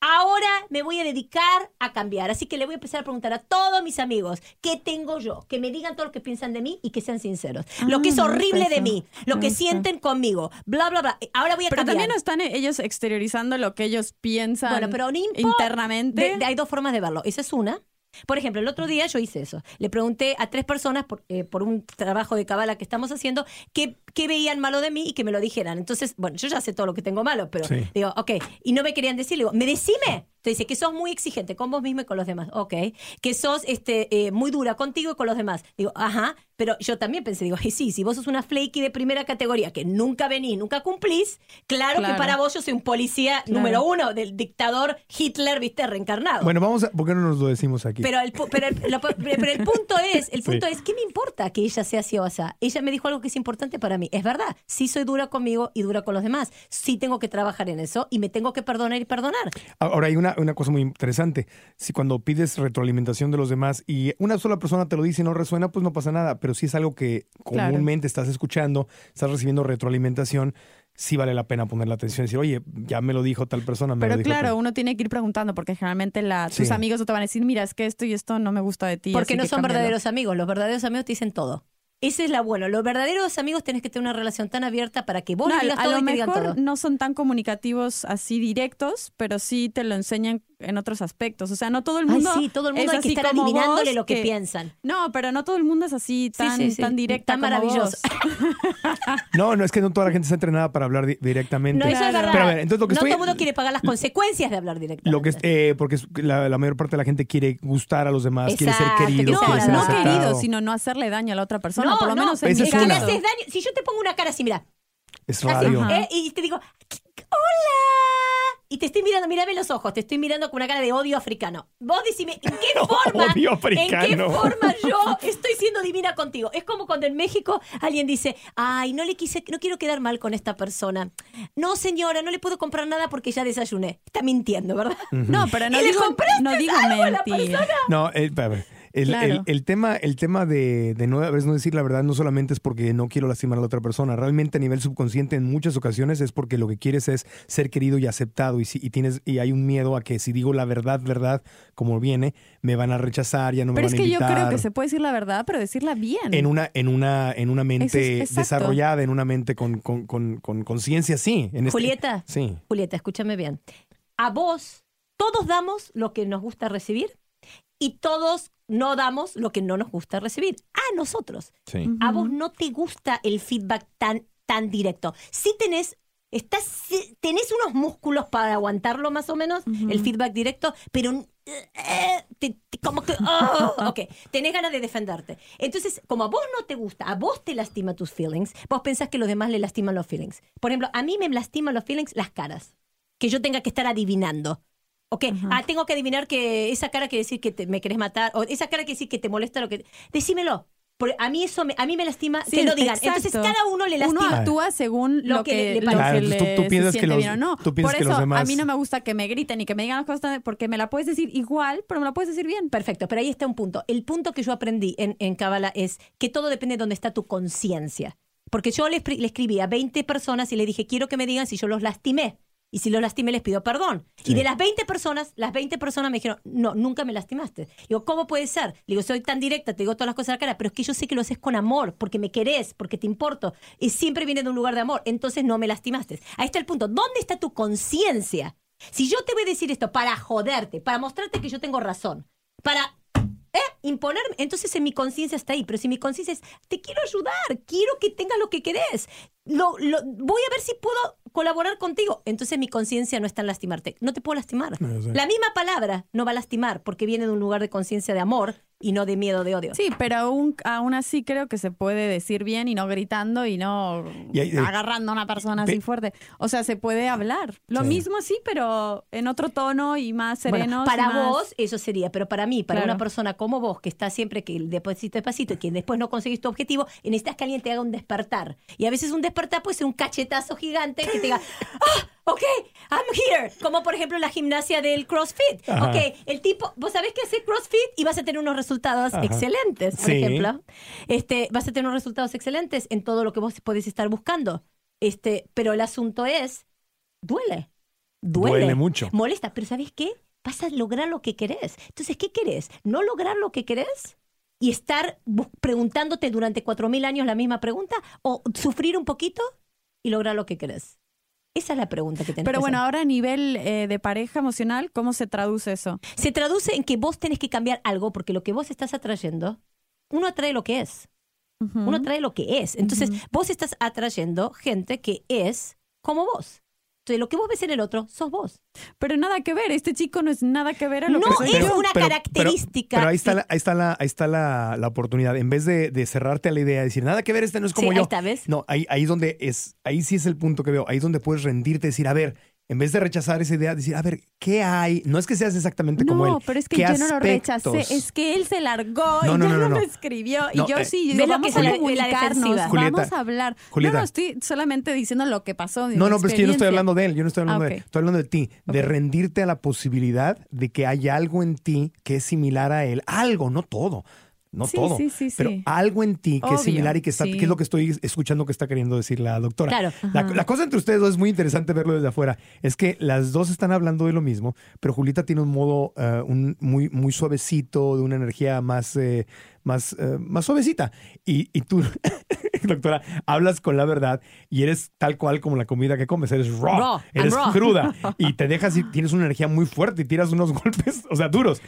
Speaker 5: Ahora me voy a dedicar a cambiar, así que le voy a empezar a preguntar a todos mis amigos qué tengo yo, que me digan todo lo que piensan de mí y que sean sinceros. lo
Speaker 6: Ah,
Speaker 5: que es
Speaker 6: gusta
Speaker 5: horrible de mí, lo que
Speaker 6: gusta.
Speaker 5: sienten conmigo, bla, bla, bla. Ahora voy a
Speaker 6: Pero
Speaker 5: cambiar.
Speaker 6: también no están ellos exteriorizando lo que ellos piensan
Speaker 5: Bueno, pero no importa.
Speaker 6: internamente.
Speaker 5: De- de- hay dos formas de verlo. Esa es una. Por ejemplo, el otro día yo hice eso. Le pregunté a tres personas por, eh, por un trabajo de cabala que estamos haciendo qué, qué veían malo de mí y que me lo dijeran. Entonces, bueno, yo ya sé todo lo que tengo malo, pero
Speaker 3: Sí.
Speaker 5: digo, ok. Y no me querían decir, le digo, me decime. Te dice que sos muy exigente con vos mismo y con los demás. Ok. Que sos este, eh, muy dura contigo y con los demás. Digo, ajá. Pero yo también pensé, digo, "Ay, sí, si vos sos una flaky de primera categoría que nunca venís, nunca cumplís, claro, que para vos yo soy un policía
Speaker 6: Claro.
Speaker 5: número uno del dictador Hitler, viste, reencarnado.
Speaker 3: Bueno, vamos a. ¿Por qué no nos lo decimos aquí?
Speaker 5: Pero el, pu- pero, el, lo- pero el punto es, el
Speaker 3: Sí.
Speaker 5: punto es, ¿qué me importa que ella sea así o así? Ella me dijo algo que es importante para mí. Es verdad, sí soy dura conmigo y dura con los demás. Sí tengo que trabajar en eso y me tengo que perdonar y perdonar.
Speaker 3: Ahora hay una, una cosa muy interesante. Si cuando pides retroalimentación de los demás y una sola persona te lo dice y no resuena, pues no pasa nada. Pero si es algo que
Speaker 6: Claro.
Speaker 3: comúnmente estás escuchando, estás recibiendo retroalimentación, sí vale la pena poner la atención y decir, oye, ya me lo dijo tal persona. Me
Speaker 6: Pero
Speaker 3: lo dijo
Speaker 6: claro,
Speaker 3: tal".
Speaker 6: uno tiene que ir preguntando porque generalmente la, tus
Speaker 3: Sí.
Speaker 6: amigos no te van a decir, mira, es que esto y esto no me gusta de ti.
Speaker 5: Porque no son
Speaker 6: cámbialo".
Speaker 5: verdaderos amigos. Los verdaderos amigos te dicen todo. Ese es la bueno. Los verdaderos amigos tenés que tener una relación tan abierta para que vos
Speaker 6: No,
Speaker 5: digas
Speaker 6: a
Speaker 5: todo
Speaker 6: lo
Speaker 5: y te digan todo.
Speaker 6: mejor no son tan comunicativos así directos, pero sí te lo enseñan en otros aspectos. O sea, no todo el
Speaker 5: Ay,
Speaker 6: mundo.
Speaker 5: sí, todo el mundo
Speaker 6: es
Speaker 5: hay que estar adivinándole
Speaker 6: vos,
Speaker 5: lo que, piensan.
Speaker 6: No, pero no todo el mundo es así
Speaker 5: Sí,
Speaker 6: tan,
Speaker 5: sí, sí.
Speaker 6: tan directa.
Speaker 5: Tan
Speaker 6: como
Speaker 5: maravilloso.
Speaker 6: vos.
Speaker 3: No, no es que no toda la gente está entrenada para hablar di- directamente.
Speaker 5: No, eso es verdad.
Speaker 3: Pero a ver, entonces lo que
Speaker 5: no
Speaker 3: estoy-
Speaker 5: todo el mundo quiere pagar las consecuencias de hablar directamente.
Speaker 3: Lo que es, eh, porque es- la, la mayor parte de la gente quiere gustar a los demás, quiere ser querido,
Speaker 6: No,
Speaker 3: quiere
Speaker 5: ser
Speaker 6: no
Speaker 5: aceptado.
Speaker 6: querido, sino no hacerle daño a la otra persona.
Speaker 5: no,
Speaker 6: por lo
Speaker 5: no,
Speaker 6: menos en
Speaker 3: es
Speaker 5: que haces daño. Si yo te pongo una cara así, mira,
Speaker 3: Es radio.
Speaker 5: ¿eh? y te digo, ¡Hola! Y te estoy mirando, mírame los ojos, te estoy mirando con una cara de odio africano. Vos decime, ¿en qué forma?
Speaker 3: Odio
Speaker 5: ¿En qué
Speaker 3: africano.
Speaker 5: forma yo estoy siendo divina contigo? Es como cuando en México alguien dice, ay, no le quise, no quiero quedar mal con esta persona. No, señora, no le puedo comprar nada porque ya desayuné. Está mintiendo, ¿verdad?
Speaker 6: No, pero no
Speaker 5: ¿Y le
Speaker 6: digo,
Speaker 5: compraste
Speaker 6: no digo
Speaker 5: algo a la
Speaker 6: mentir.
Speaker 3: No, eh, a ver, el,
Speaker 6: Claro.
Speaker 3: el- el tema, el tema de, de no, a veces no decir la verdad no solamente es porque no quiero lastimar a la otra persona, realmente a nivel subconsciente en muchas ocasiones es porque lo que quieres es ser querido y aceptado y, si, y tienes y hay un miedo a que si digo la verdad, verdad, como viene, me van a rechazar, ya no me
Speaker 6: Pero es
Speaker 3: van a
Speaker 6: que yo
Speaker 3: invitar.
Speaker 6: creo que se puede decir la verdad, pero decirla bien.
Speaker 3: en una, en una, en una mente
Speaker 6: es-
Speaker 3: desarrollada, en una mente con con- con- con conciencia, sí. En este-
Speaker 5: Julieta.
Speaker 3: Sí.
Speaker 5: Julieta, escúchame bien. A vos, todos damos lo que nos gusta recibir y todos no damos lo que no nos gusta recibir. A nosotros.
Speaker 3: Sí.
Speaker 5: A vos no te gusta el feedback tan, tan directo. Si tenés, estás, tenés unos músculos para aguantarlo más o menos, el feedback directo, pero eh, te- te- como que, oh, ok, tenés ganas de defenderte. Entonces, como a vos no te gusta, a vos te lastima tus feelings, vos pensás que los demás le lastiman los feelings. Por ejemplo, a mí me lastiman los feelings las caras, que yo tenga que estar adivinando. Ok, ah, tengo que adivinar que esa cara quiere decir que te- me querés matar, o esa cara quiere decir que te molesta lo que... Decímelo. Porque a mí eso me, a mí me lastima
Speaker 6: Sí,
Speaker 5: que lo digan.
Speaker 6: exacto.
Speaker 5: Entonces cada uno le
Speaker 6: Uno
Speaker 5: lastima.
Speaker 6: actúa según
Speaker 5: Lo que
Speaker 6: que,
Speaker 5: le- parece.
Speaker 3: Claro,
Speaker 6: que
Speaker 3: tú- piensas
Speaker 6: se
Speaker 3: que los-
Speaker 6: bien o no.
Speaker 3: tú piensas
Speaker 6: Por
Speaker 3: que
Speaker 6: eso
Speaker 3: los demás-
Speaker 6: a mí no me gusta que me griten y que me digan las cosas porque me la puedes decir igual, pero me la puedes decir bien.
Speaker 5: Perfecto, pero ahí está un punto. El punto que yo aprendí en, en Kabbalah es que todo depende de dónde está tu conciencia. Porque yo le, le escribí a 20 personas y le dije, quiero que me digan si yo los lastimé. Y si los lastimé, les pido perdón.
Speaker 3: Sí.
Speaker 5: Y de las 20 personas, las 20 personas me dijeron, no, nunca me lastimaste. Digo, ¿cómo puede ser? Le digo, soy tan directa, te digo todas las cosas a la cara, pero es que yo sé que lo haces con amor, porque me querés, porque te importo. Y siempre viene de un lugar de amor. Entonces no me lastimaste. Ahí está el punto. ¿Dónde está tu conciencia? Si yo te voy a decir esto para joderte, para mostrarte que yo tengo razón, para ¿eh? imponerme, entonces en mi conciencia está ahí. Pero si mi conciencia es, te quiero ayudar, quiero que tengas lo que querés, lo, lo- voy a ver si puedo colaborar contigo. Entonces mi conciencia no está en lastimarte. No te puedo lastimar.
Speaker 3: Sí.
Speaker 5: La misma palabra no va a lastimar porque viene de un lugar de conciencia de amor y no de miedo de odio.
Speaker 6: Sí, pero aún, aún así creo que se puede decir bien y no gritando y no
Speaker 3: Y hay- eh,
Speaker 6: agarrando a una persona así fuerte. O sea, se puede hablar. Lo
Speaker 3: Sí.
Speaker 6: mismo sí, pero en otro tono y más
Speaker 5: Bueno,
Speaker 6: sereno.
Speaker 5: para
Speaker 6: más-
Speaker 5: vos eso sería, pero para mí, para
Speaker 6: Claro.
Speaker 5: una persona como vos, que está siempre que el despacito, despacito, y que después no conseguís tu objetivo, necesitas que alguien te haga un despertar. Y a veces un despertar puede ser un cachetazo gigante que te diga, ah, ok, I'm here. Como por ejemplo la gimnasia del CrossFit.
Speaker 3: Ajá.
Speaker 5: Ok, el tipo, vos sabés que hacer CrossFit y vas a tener unos resultados
Speaker 3: Ajá.
Speaker 5: excelentes, por
Speaker 3: Sí.
Speaker 5: ejemplo. Este, vas a tener unos resultados excelentes en todo lo que vos podés estar buscando. Este, pero el asunto es, duele. Duele.
Speaker 3: Duele mucho.
Speaker 5: Molesta, pero ¿sabes qué? Vas a lograr lo que querés. Entonces, ¿qué querés? ¿No lograr lo que querés? ¿Y estar preguntándote durante cuatro mil años la misma pregunta? ¿O sufrir un poquito y lograr lo que querés? Esa es la pregunta que tenés
Speaker 6: Pero
Speaker 5: que
Speaker 6: bueno,
Speaker 5: hacer.
Speaker 6: ahora a nivel eh, de pareja emocional, ¿cómo se traduce eso?
Speaker 5: Se traduce en que vos tenés que cambiar algo porque lo que vos estás atrayendo, uno atrae lo que es. Uno atrae lo que es. Entonces, vos estás atrayendo gente que es como vos. Entonces, lo que vos ves en el otro, sos vos.
Speaker 6: Pero nada que ver, este chico no es nada que ver a lo
Speaker 5: No
Speaker 6: que soy
Speaker 5: es
Speaker 6: yo.
Speaker 5: una característica.
Speaker 3: Pero, ahí está,
Speaker 5: Sí.
Speaker 3: la, ahí está, la, ahí está la, la oportunidad. En vez de, de cerrarte a la idea, de decir, nada que ver, este no es como
Speaker 5: Sí, ahí
Speaker 3: yo.
Speaker 5: está, ¿ves?
Speaker 3: No, ahí, ahí donde es, ahí sí es el punto que veo. Ahí es donde puedes rendirte, decir, a ver, en vez de rechazar esa idea, decir, a ver, ¿qué hay? No es que seas exactamente como él.
Speaker 6: No, pero es que
Speaker 3: ¿Qué
Speaker 6: yo no lo rechacé,
Speaker 3: aspectos?
Speaker 6: es que él se largó
Speaker 3: No,
Speaker 6: y ya
Speaker 3: no,
Speaker 6: no,
Speaker 3: no, no.
Speaker 6: me escribió y yo
Speaker 3: eh,
Speaker 6: sí,
Speaker 5: ¿ves
Speaker 6: digo,
Speaker 5: lo
Speaker 6: vamos
Speaker 5: que
Speaker 6: a
Speaker 5: es la-?
Speaker 3: Julieta,
Speaker 6: vamos a hablar.
Speaker 3: Julieta.
Speaker 6: No, no, estoy solamente diciendo lo que pasó.
Speaker 3: No, no, pero es que yo no estoy hablando de él, yo no estoy hablando
Speaker 6: Ah,
Speaker 3: de él, estoy hablando de ti, de rendirte a la posibilidad de que hay algo en ti que es similar a él, algo, no todo, no
Speaker 6: Sí,
Speaker 3: todo,
Speaker 6: sí, sí,
Speaker 3: pero algo en ti que es similar y que está, que es lo que estoy escuchando que está queriendo decir la doctora.
Speaker 5: Claro.
Speaker 3: La, la cosa entre ustedes dos es muy interesante verlo desde afuera, es que las dos están hablando de lo mismo, pero Julita tiene un modo eh, un, muy, muy suavecito, de una energía más, eh, más, eh, más suavecita, y, y tú doctora, hablas con la verdad y eres tal cual como la comida que comes. Eres raw, eres
Speaker 5: raw.
Speaker 3: cruda y te dejas y tienes una energía muy fuerte y tiras unos golpes, o sea, duros.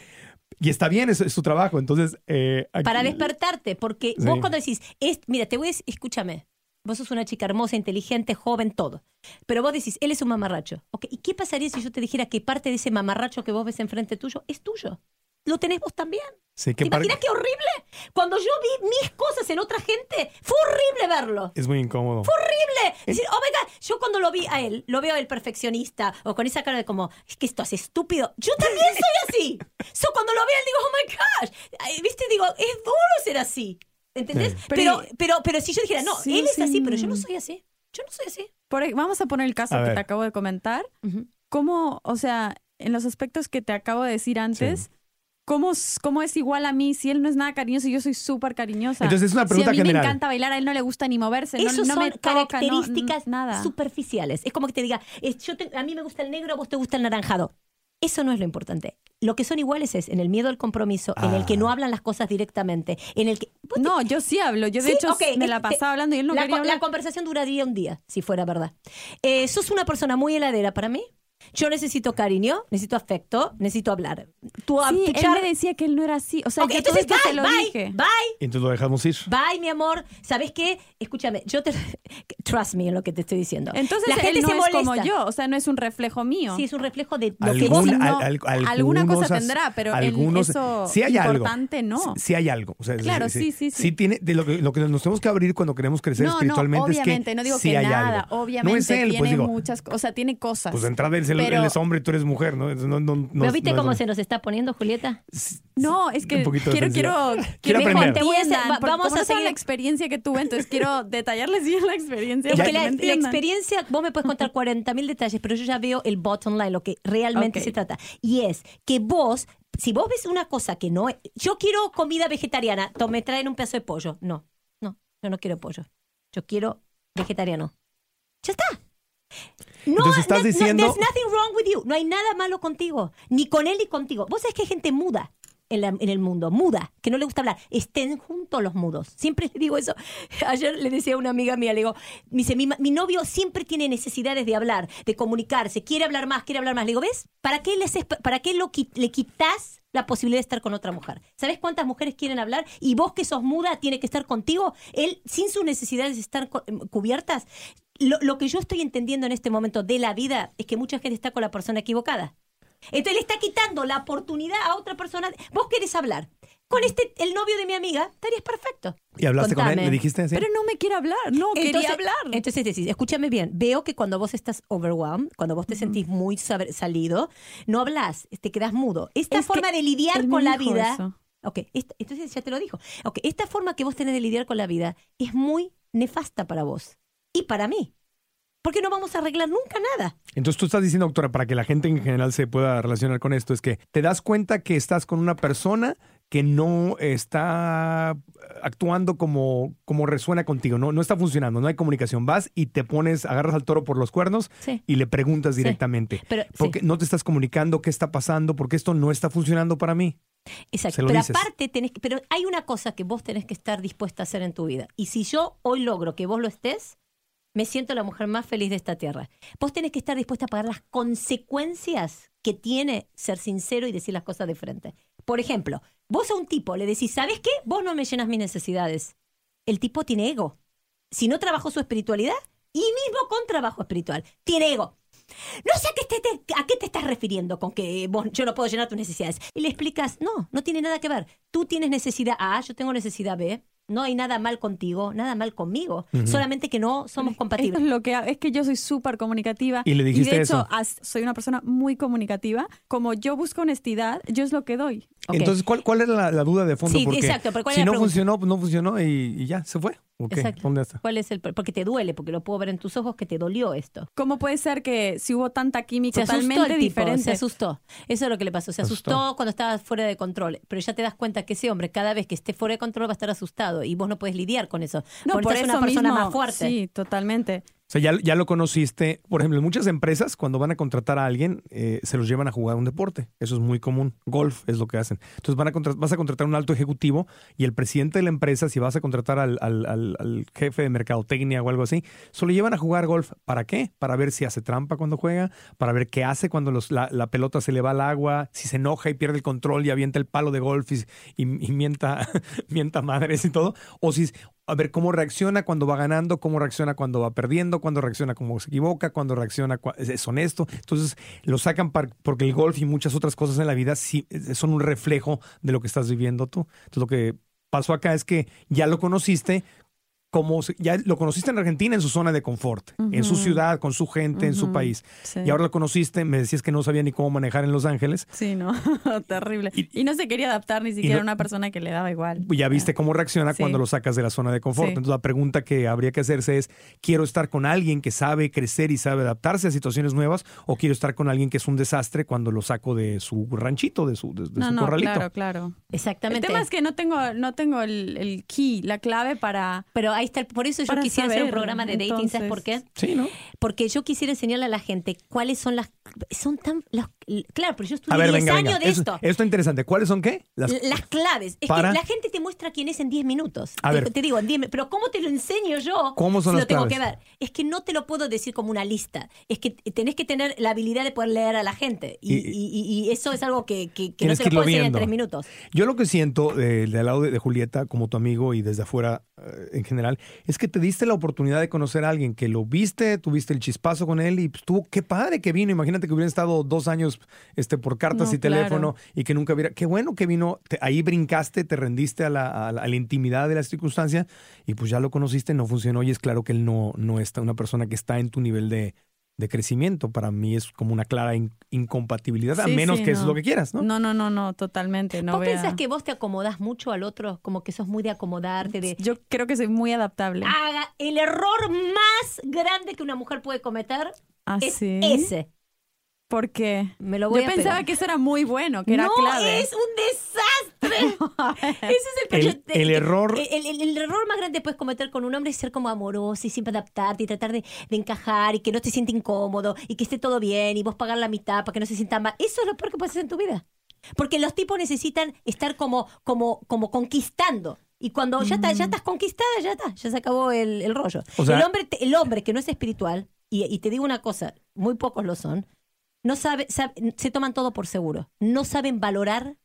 Speaker 3: Y está bien, es, es tu trabajo. Entonces, eh, aquí-
Speaker 5: Para despertarte, porque
Speaker 3: Sí.
Speaker 5: vos cuando decís, es, mira, te voy a decir, escúchame, vos sos una chica hermosa, inteligente, joven, todo. Pero vos decís, él es un mamarracho. Ok, ¿Y qué pasaría si yo te dijera que parte de ese mamarracho que vos ves enfrente tuyo es tuyo? Lo tenés vos también.
Speaker 3: Sí,
Speaker 5: ¿Te imaginas qué horrible? Cuando yo vi mis cosas en otra gente, fue horrible verlo.
Speaker 3: es muy incómodo.
Speaker 5: horrible. Decir, oh my God, yo cuando lo vi a él, lo veo él perfeccionista o con esa cara de como, es que esto es estúpido. Yo también soy así. So cuando lo veo, él digo, oh my gosh. ¿Viste? Digo, es duro ser así. ¿Entendés?
Speaker 3: Sí.
Speaker 5: Pero,
Speaker 6: Pero-
Speaker 5: pero, pero si yo dijera, no,
Speaker 6: Sí,
Speaker 5: él es
Speaker 6: sí.
Speaker 5: así, pero yo no soy así. Yo no soy así.
Speaker 6: Por vamos a poner el caso
Speaker 3: A
Speaker 6: que
Speaker 3: ver.
Speaker 6: te acabo de comentar. ¿Cómo, o sea, en los aspectos que te acabo de decir antes, ¿cómo, es igual a mí si él no es nada cariñoso y yo soy súper cariñosa?
Speaker 3: Entonces, es una pregunta
Speaker 6: si a mí
Speaker 3: general.
Speaker 6: me encanta bailar, a él no le gusta ni moverse, no-
Speaker 5: Esos
Speaker 6: no,
Speaker 5: son
Speaker 6: me toca, no-
Speaker 5: características
Speaker 6: nada.
Speaker 5: superficiales. Es como que te diga, es- yo te- a mí me gusta el negro, a vos te gusta el naranjado. Eso no es lo importante. Lo que son iguales es en el miedo al compromiso, en el que
Speaker 3: Ah.
Speaker 5: no hablan las cosas directamente, en el que...
Speaker 6: No, yo sí hablo. Yo de
Speaker 5: Sí,
Speaker 6: hecho me la
Speaker 5: este-
Speaker 6: pasaba hablando y él no
Speaker 5: la,
Speaker 6: quería
Speaker 5: la conversación duraría un día, si fuera verdad. Eh, sos una persona muy heladera para mí. Yo necesito cariño, necesito afecto, necesito hablar. Tú,
Speaker 6: Sí,
Speaker 5: tu
Speaker 6: él me decía que él no era así. O sea,
Speaker 5: Ok,
Speaker 6: yo todo
Speaker 5: entonces
Speaker 6: esto
Speaker 5: bye,
Speaker 6: te lo
Speaker 5: bye,
Speaker 6: dije.
Speaker 5: bye,
Speaker 3: entonces lo dejamos ir.
Speaker 5: bye, mi amor. ¿Sabes qué? Escúchame, yo te... Trust me en lo que te estoy diciendo.
Speaker 6: Entonces
Speaker 5: la gente
Speaker 6: él no
Speaker 5: se
Speaker 6: es como yo, o sea, no es un reflejo mío.
Speaker 5: Sí, es un reflejo de lo que vos...
Speaker 3: Algún-
Speaker 6: no-
Speaker 3: al- al-
Speaker 6: alguna cosa
Speaker 3: as-
Speaker 6: tendrá, pero
Speaker 3: algunos-
Speaker 6: eso
Speaker 3: sí hay
Speaker 6: importante,
Speaker 3: algo.
Speaker 6: no.
Speaker 3: Sí, sí hay algo. O sea,
Speaker 6: Claro, sí, sí, sí.
Speaker 3: tiene, de lo que, lo que nos tenemos que abrir cuando queremos crecer
Speaker 6: No, no,
Speaker 3: espiritualmente
Speaker 6: obviamente,
Speaker 3: es que
Speaker 6: no digo
Speaker 3: sí
Speaker 6: que
Speaker 3: hay
Speaker 6: nada,
Speaker 3: algo.
Speaker 6: obviamente
Speaker 3: no es él,
Speaker 6: tiene
Speaker 3: pues digo,
Speaker 6: muchas cosas, o sea, tiene cosas.
Speaker 3: pues de entrada él, es el-
Speaker 6: Pero-
Speaker 3: él es hombre y tú eres mujer, ¿no? No, no, no-
Speaker 5: ¿Pero viste cómo se nos está poniendo, Julieta?
Speaker 6: No, es que quiero, quiero,
Speaker 3: Quiero aprender.
Speaker 5: Te voy a hacer- va- vamos a seguir-
Speaker 6: la experiencia que tuve, entonces quiero detallarles bien la experiencia
Speaker 5: Es que la, la experiencia, vos me puedes contar 40 mil detalles, pero yo ya veo el bottom line, lo que realmente
Speaker 6: Ok.
Speaker 5: se trata. Y es que vos, si vos ves una cosa que no es, yo quiero comida vegetariana, me traen un pedazo de pollo. No, no, yo no quiero pollo. Yo quiero vegetariano. Ya está. No,
Speaker 3: Entonces estás
Speaker 5: no- no-
Speaker 3: diciendo-
Speaker 5: there's nothing wrong with you. No hay nada malo contigo, ni con él ni contigo. Vos sabés que hay gente muda en, la- en el mundo, muda, que no le gusta hablar. Estén juntos los mudos. Siempre le digo eso. Ayer le decía a una amiga mía, le digo, me dice, mi, novio siempre tiene necesidades de hablar, de comunicarse, quiere hablar más, quiere hablar más. Le digo, ¿ves? ¿Para qué, le, haces- para qué lo, le quitas la posibilidad de estar con otra mujer? ¿Sabes cuántas mujeres quieren hablar? Y vos que sos muda, tiene que estar contigo. Él, sin sus necesidades de estar em, cubiertas. Lo, lo que yo estoy entendiendo en este momento de la vida es que mucha gente está con la persona equivocada. Entonces le está quitando la oportunidad a otra persona. Vos querés hablar. Con este, el novio de mi amiga, estarías perfecto.
Speaker 3: ¿Y hablaste con él? ¿Le dijiste así?
Speaker 6: Pero no me quiere hablar, no quería hablar.
Speaker 5: Entonces decís, escúchame bien, veo que cuando vos estás overwhelmed, cuando vos te sentís muy salido, no hablas, te quedas mudo. Esta
Speaker 6: Es
Speaker 5: forma de lidiar con la vida...
Speaker 6: eso.
Speaker 5: Ok, esta- entonces ya te lo dijo. Ok, esta forma que vos tenés de lidiar con la vida es muy nefasta para vos y para mí. Porque no vamos a arreglar nunca nada.
Speaker 3: Entonces tú estás diciendo, doctora, para que la gente en general se pueda relacionar con esto, es que te das cuenta que estás con una persona que no está actuando como, como resuena contigo, no, no está funcionando, no hay comunicación. Vas y te pones, agarras al toro por los cuernos
Speaker 5: Sí.
Speaker 3: y le preguntas
Speaker 5: Sí.
Speaker 3: directamente.
Speaker 5: Pero, sí.
Speaker 3: Porque no te estás comunicando qué está pasando, porque esto no está funcionando para mí.
Speaker 5: Exacto. Pero
Speaker 3: dices.
Speaker 5: aparte tenés que, pero hay una cosa que vos tenés que estar dispuesta a hacer en tu vida. Y si yo hoy logro que vos lo estés, me siento la mujer más feliz de esta tierra. Vos tenés que estar dispuesta a pagar las consecuencias que tiene ser sincero y decir las cosas de frente. Por ejemplo, vos a un tipo le decís, ¿sabes qué? Vos no me llenas mis necesidades. El tipo tiene ego. Si no trabajó su espiritualidad, y mismo con trabajo espiritual, tiene ego. No sé a qué, te, te- estás refiriendo con que vos, yo no puedo llenar tus necesidades. Y le explicas, no, no tiene nada que ver. Tú tienes necesidad A, yo tengo necesidad B. No hay nada mal contigo, nada mal conmigo. Solamente que no somos compatibles.
Speaker 6: es lo que es que yo soy súper comunicativa
Speaker 3: Y le dijiste
Speaker 6: de hecho
Speaker 3: eso.
Speaker 6: as- soy una persona muy comunicativa. Como yo busco honestidad, yo es lo que doy.
Speaker 3: Entonces, ¿cuál, cuál era la, la duda de fondo?
Speaker 5: Sí,
Speaker 3: Porque
Speaker 5: exacto, pero ¿cuál
Speaker 3: si
Speaker 5: era
Speaker 3: no
Speaker 5: pregunta?
Speaker 3: funcionó, pues no funcionó y, y ya, se fue. ¿O qué?
Speaker 5: Exacto.
Speaker 3: ¿Dónde está?
Speaker 5: ¿Cuál es el porque te duele? Porque lo puedo ver en tus ojos que te dolió esto.
Speaker 6: ¿Cómo puede ser que si hubo tanta
Speaker 5: Se
Speaker 6: química
Speaker 5: asustó
Speaker 6: totalmente
Speaker 5: el tipo,
Speaker 6: diferente?
Speaker 5: se asustó. Eso es lo que le pasó. Se
Speaker 3: Se
Speaker 5: asustó,
Speaker 3: asustó.
Speaker 5: cuando estaba fuera de control. Pero ya te das cuenta que ese hombre, cada vez que esté fuera de control, va a estar asustado. Y vos no puedes lidiar con eso.
Speaker 6: No, por eso
Speaker 5: una persona
Speaker 6: mismo,
Speaker 5: más fuerte.
Speaker 6: Sí, totalmente.
Speaker 3: O sea, ya, ya lo conociste. Por ejemplo, muchas empresas, cuando van a contratar a alguien, eh, se los llevan a jugar un deporte. Eso es muy común. Golf es lo que hacen. Entonces, van a vas a contratar un alto ejecutivo y el presidente de la empresa, si vas a contratar al, al- al- jefe de mercadotecnia o algo así, solo llevan a jugar golf. ¿Para qué? Para ver si hace trampa cuando juega, para ver qué hace cuando los- la, la pelota se le va al agua, si se enoja y pierde el control y avienta el palo de golf y, y- y mienta, mienta madres y todo. O si, a ver cómo reacciona cuando va ganando, cómo reacciona cuando va perdiendo, cuando reacciona cuando se equivoca, cuando reacciona es es honesto. Entonces lo sacan porque el golf y muchas otras cosas en la vida sí son un reflejo de lo que estás viviendo tú. Entonces lo que pasó acá es que ya lo conociste. Como se- ya lo conociste en Argentina en su zona de confort, en su ciudad, con su gente, en su país.
Speaker 6: Sí.
Speaker 3: Y ahora lo conociste, me decías que no sabía ni cómo manejar en Los Ángeles.
Speaker 6: Sí, no, terrible.
Speaker 3: Y-
Speaker 6: Y, no se quería adaptar ni siquiera
Speaker 3: no-
Speaker 6: a una persona que le daba igual.
Speaker 3: Ya viste cómo reacciona
Speaker 6: Sí.
Speaker 3: cuando lo sacas de la zona de confort.
Speaker 6: Sí.
Speaker 3: Entonces la pregunta que habría que hacerse es, ¿quiero estar con alguien que sabe crecer y sabe adaptarse a situaciones nuevas o quiero estar con alguien que es un desastre cuando lo saco de su ranchito, de su, de, de
Speaker 6: No,
Speaker 3: su
Speaker 6: no,
Speaker 3: corralito?
Speaker 6: claro, claro. El
Speaker 5: Exactamente.
Speaker 6: tema es que no tengo, no tengo el, el key, la clave para...
Speaker 5: Pero ahí está, el- por eso yo
Speaker 6: Para
Speaker 5: quisiera hacer un programa de dating, ¿sabes por qué?
Speaker 3: Sí, ¿no?
Speaker 5: Porque yo quisiera enseñarle a la gente cuáles son las... Son tan... las- claro, pero yo
Speaker 3: ver,
Speaker 5: 10
Speaker 3: venga,
Speaker 5: años
Speaker 3: venga.
Speaker 5: de
Speaker 3: Eso,
Speaker 5: esto.
Speaker 3: esto es interesante. ¿Cuáles son qué? Las,
Speaker 5: Las claves. Es
Speaker 3: Para-
Speaker 5: que la gente te muestra quién es en 10 minutos.
Speaker 3: A
Speaker 5: te,
Speaker 3: ver.
Speaker 5: te digo, en 10 mi- pero ¿cómo te lo enseño yo?
Speaker 3: ¿Cómo son
Speaker 5: si
Speaker 3: las
Speaker 5: lo tengo
Speaker 3: claves?
Speaker 5: que ver. Es que no te lo puedo decir como una lista. Es que tenés que tener la habilidad de poder leer a la gente. Y,
Speaker 3: Y-
Speaker 5: y- y- y eso es algo que, que- que no se
Speaker 3: que
Speaker 5: lo puedo enseñar en
Speaker 3: viendo.
Speaker 5: 3 minutos.
Speaker 3: Yo lo que siento eh, del lado de, de Julieta, como tu amigo y desde afuera eh, en general, es que te diste la oportunidad de conocer a alguien que lo viste, tuviste el chispazo con él y pues, tú, qué padre que vino. Imagínate que hubiera estado dos años este, por cartas
Speaker 6: No,
Speaker 3: y teléfono
Speaker 6: claro.
Speaker 3: y que nunca hubiera. Qué bueno que vino. te- ahí brincaste, te rendiste a la, a la- a la intimidad de la circunstancia y pues ya lo conociste, no funcionó. Y es claro que él no, no está una persona que está en tu nivel de, de crecimiento. Para mí es como una clara in- incompatibilidad, a menos
Speaker 6: sí,
Speaker 3: que es lo que quieras, ¿no?
Speaker 6: No, no, no, no, totalmente. No
Speaker 5: ¿Vos
Speaker 6: vea-
Speaker 5: pensás que vos te acomodás mucho al otro? Como que sos muy de acomodarte, de...
Speaker 6: Yo creo que soy muy adaptable.
Speaker 5: Haga el error más grande que una mujer puede cometer
Speaker 6: ¿Ah,
Speaker 5: es
Speaker 6: sí?
Speaker 5: ese.
Speaker 6: ¿Por qué?
Speaker 5: Me lo voy
Speaker 6: Yo
Speaker 5: a
Speaker 6: pensaba
Speaker 5: pegar.
Speaker 6: que eso era muy bueno, que era
Speaker 5: no,
Speaker 6: clave.
Speaker 5: es un desastre. Ese es el,
Speaker 3: El- el error-
Speaker 5: El, el- el error más grande que puedes cometer con un hombre es ser como amoroso y siempre adaptarte y tratar de, de encajar y que no te siente incómodo y que esté todo bien y vos pagar la mitad para que no se sienta mal. Eso es lo peor que puedes hacer en tu vida. Porque los tipos necesitan estar como, como, como conquistando. Y cuando ya, está- ya estás conquistada, ya está, ya se acabó el, el rollo.
Speaker 3: O sea-
Speaker 5: el, hombre, el hombre que no es espiritual, y, y te digo una cosa, muy pocos lo son, no sabe, sabe- se toman todo por seguro. No saben valorar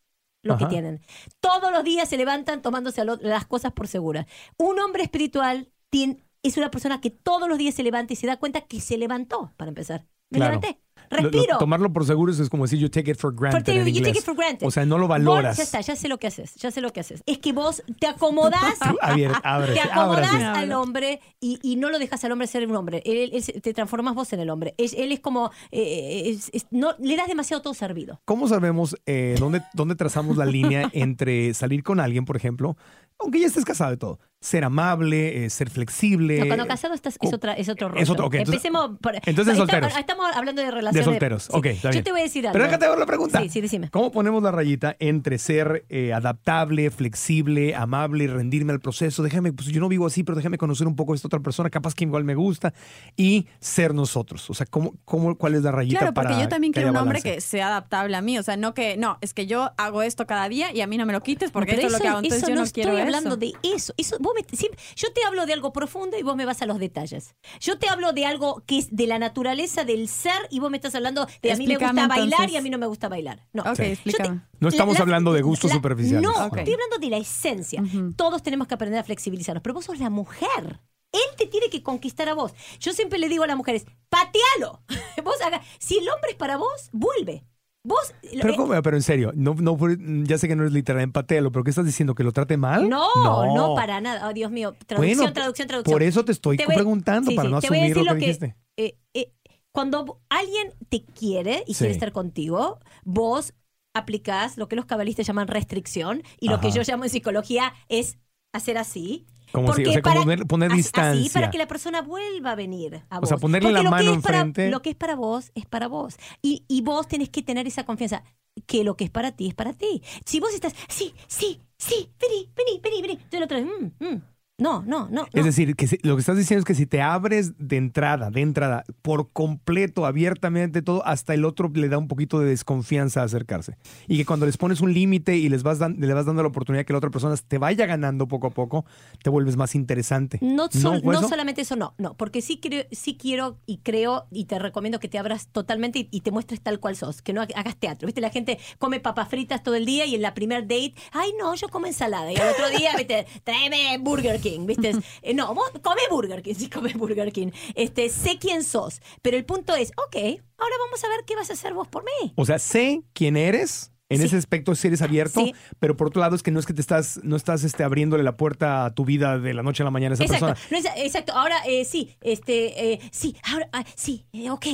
Speaker 5: lo que tienen. Todos los días se levantan tomándose las cosas por seguras. Un hombre espiritual tien- es una persona que todos los días se levanta y se da cuenta que se levantó, para empezar. Me
Speaker 3: Claro.
Speaker 5: levanté.
Speaker 3: Lo- lo-
Speaker 5: Respiro.
Speaker 3: tomarlo por seguro es como decir you take it for granted
Speaker 5: For-
Speaker 3: en
Speaker 5: you take it for granted.
Speaker 3: O sea, no lo valoras.
Speaker 5: Vos, ya está, ya sé lo que haces, ya sé lo que haces. Es que vos te acomodás te acomodás
Speaker 3: ábrase.
Speaker 5: al hombre y, y no lo dejas al hombre ser un hombre. Él, él se- te transformas vos en el hombre. Él es como. eh, es- es- no, le das demasiado todo servido.
Speaker 3: ¿Cómo sabemos eh, dónde, dónde trazamos la línea entre salir con alguien, por ejemplo, aunque ya estés casado y todo, ser amable, eh, ser flexible?
Speaker 5: No, cuando casado estás, es, otra, es otro rollo.
Speaker 3: es otro, ok, entonces-
Speaker 5: Empecemos por.
Speaker 3: entonces
Speaker 5: Está-
Speaker 3: solteros.
Speaker 5: Estamos hablando de
Speaker 3: de
Speaker 5: relaciones.
Speaker 3: solteros.
Speaker 5: sí.
Speaker 3: Ok, está bien.
Speaker 5: Yo te voy a decir algo.
Speaker 3: Pero déjate ver la pregunta.
Speaker 5: Sí, sí, decime.
Speaker 3: ¿Cómo ponemos la rayita entre ser eh, adaptable, flexible, amable y rendirme al proceso? Déjame, pues yo no vivo así, pero déjame conocer un poco a esta otra persona, capaz que igual me gusta, y ser nosotros. O sea, ¿cómo, cómo, ¿cuál es la rayita
Speaker 6: Claro, porque
Speaker 3: para
Speaker 6: yo también quiero un hombre
Speaker 3: balance?
Speaker 6: que sea adaptable a mí. O sea, no que, no, es que yo hago esto cada día y a mí no me lo quites porque esto es lo que hago. Entonces
Speaker 5: eso
Speaker 6: yo no,
Speaker 5: estoy
Speaker 6: quiero
Speaker 5: hablando
Speaker 6: eso.
Speaker 5: de eso. eso vos me- siempre- yo te hablo de algo profundo y vos me vas a los detalles. Yo te hablo de algo que es de la naturaleza del ser y vos me estás hablando de a mí me gusta
Speaker 6: Explícame,
Speaker 5: bailar y
Speaker 6: entonces.
Speaker 5: a mí no me gusta bailar. No.
Speaker 6: Ok,
Speaker 5: Yo te-.
Speaker 3: No estamos
Speaker 5: la-
Speaker 3: hablando de gustos
Speaker 5: la-
Speaker 3: superficiales.
Speaker 5: No,
Speaker 6: Ok.
Speaker 5: estoy hablando de la esencia. Todos tenemos que aprender a flexibilizarnos, pero vos sos la mujer. Él te tiene que conquistar a vos. Yo siempre le digo a las mujeres, patealo. Vos haga, si el hombre es para vos, vuelve. Vos
Speaker 3: Pero,
Speaker 5: eh,
Speaker 3: ¿cómo? pero en serio, no, no, ya sé que no es literal empatelo, pero ¿qué estás diciendo? ¿Que lo trate mal?
Speaker 5: No, no, para nada. Oh, Dios mío. Traducción,
Speaker 3: Bueno,
Speaker 5: traducción, traducción.
Speaker 3: Por eso te estoy
Speaker 5: Te voy-
Speaker 3: preguntando,
Speaker 5: sí,
Speaker 3: para
Speaker 5: sí,
Speaker 3: no asumir lo que, dijiste.
Speaker 5: eh, eh, cuando alguien te quiere y
Speaker 3: Sí.
Speaker 5: quiere estar contigo, vos aplicás lo que los cabalistas llaman restricción y lo que yo llamo en psicología es hacer así.
Speaker 3: Como si- o
Speaker 5: Porque
Speaker 3: sea, como
Speaker 5: para-
Speaker 3: poner- poner
Speaker 5: así-
Speaker 3: distancia.
Speaker 5: Así para que la persona vuelva a venir a
Speaker 3: O
Speaker 5: vos.
Speaker 3: sea, ponerle
Speaker 5: Porque
Speaker 3: la mano enfrente.
Speaker 5: lo que es para vos es para vos. Y, y vos tenés que tener esa confianza que lo que es para ti es para ti. Si vos estás, sí, sí, sí, vení, vení, vení, vení. Entonces el otro, mm, mm, No, no, no.
Speaker 3: Es
Speaker 5: no.
Speaker 3: decir, que si- lo que estás diciendo es que si te abres de entrada, de entrada, por completo, abiertamente todo, hasta el otro le da un poquito de desconfianza a acercarse. Y que cuando les pones un límite y les vas dan- le vas dando la oportunidad que la otra persona te vaya ganando poco a poco, te vuelves más interesante.
Speaker 5: No, sol-
Speaker 3: ¿fue
Speaker 5: no
Speaker 3: eso?
Speaker 5: solamente eso, no, no, porque sí, creo, sí quiero y creo y te recomiendo que te abras totalmente y, y te muestres tal cual sos, que no ha- hagas teatro. ¿Viste? La gente come papas fritas todo el día y en la primer date, ay no, yo como ensalada. Y al otro día, ¿viste? Tráeme Burger King, ¿viste? Eh, no, vos come Burger King, sí come Burger King. Este, sé quién sos, pero el punto es, ok, ahora vamos a ver qué vas a hacer vos por mí.
Speaker 3: O sea, sé quién eres. En
Speaker 5: Sí.
Speaker 3: ese aspecto si eres abierto,
Speaker 5: Sí.
Speaker 3: pero por otro lado es que no es que te estás, no estás este, abriéndole la puerta a tu vida de la noche a la mañana a esa
Speaker 5: Exacto,
Speaker 3: persona.
Speaker 5: no es- exacto. Ahora eh, sí, este, eh, sí, ahora ah, sí, eh, ok,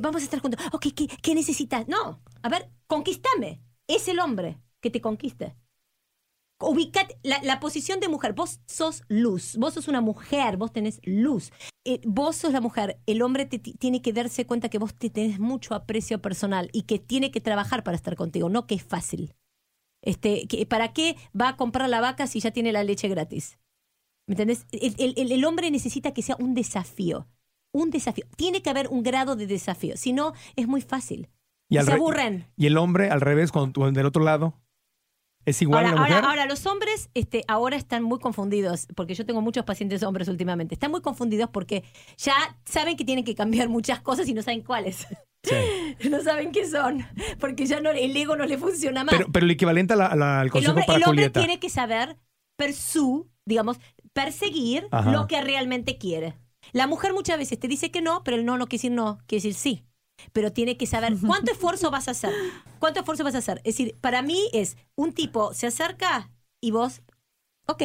Speaker 5: vamos a estar juntos. Ok, ¿qué, qué necesitas? No, a ver, conquístame. Es el hombre que te conquiste. Ubicate la, la posición de mujer. Vos sos luz. Vos sos una mujer. Vos tenés luz. Eh, vos sos la mujer. El hombre te tiene que darse cuenta que vos te tenés mucho aprecio personal y que tiene que trabajar para estar contigo, no que es fácil. Este, que, ¿Para qué va a comprar la vaca si ya tiene la leche gratis? ¿Me entendés? El, el- hombre necesita que sea un desafío. Un desafío. Tiene que haber un grado de desafío. Si no, es muy fácil.
Speaker 3: Y,
Speaker 5: se
Speaker 3: re-
Speaker 5: aburren.
Speaker 3: y el hombre, al revés, cuando del otro lado, es igual
Speaker 5: Ahora,
Speaker 3: a la mujer.
Speaker 5: ahora, ahora, los hombres este, ahora están muy confundidos, porque yo tengo muchos pacientes hombres últimamente. Están muy confundidos porque ya saben que tienen que cambiar muchas cosas y no saben cuáles.
Speaker 3: Sí.
Speaker 5: no saben qué son, porque ya no, el ego no le funciona más.
Speaker 3: Pero, pero el equivalente a la- a la- al
Speaker 5: el
Speaker 3: consejo
Speaker 5: hombre,
Speaker 3: para
Speaker 5: el hombre
Speaker 3: Julieta.
Speaker 5: tiene que saber pursue, digamos, perseguir
Speaker 3: Ajá.
Speaker 5: lo que realmente quiere. La mujer muchas veces te dice que no, pero el no no quiere decir no, quiere decir sí. Pero tiene que saber cuánto esfuerzo vas a hacer. ¿Cuánto esfuerzo vas a hacer? Es decir, para mí es un tipo se acerca y vos, ok,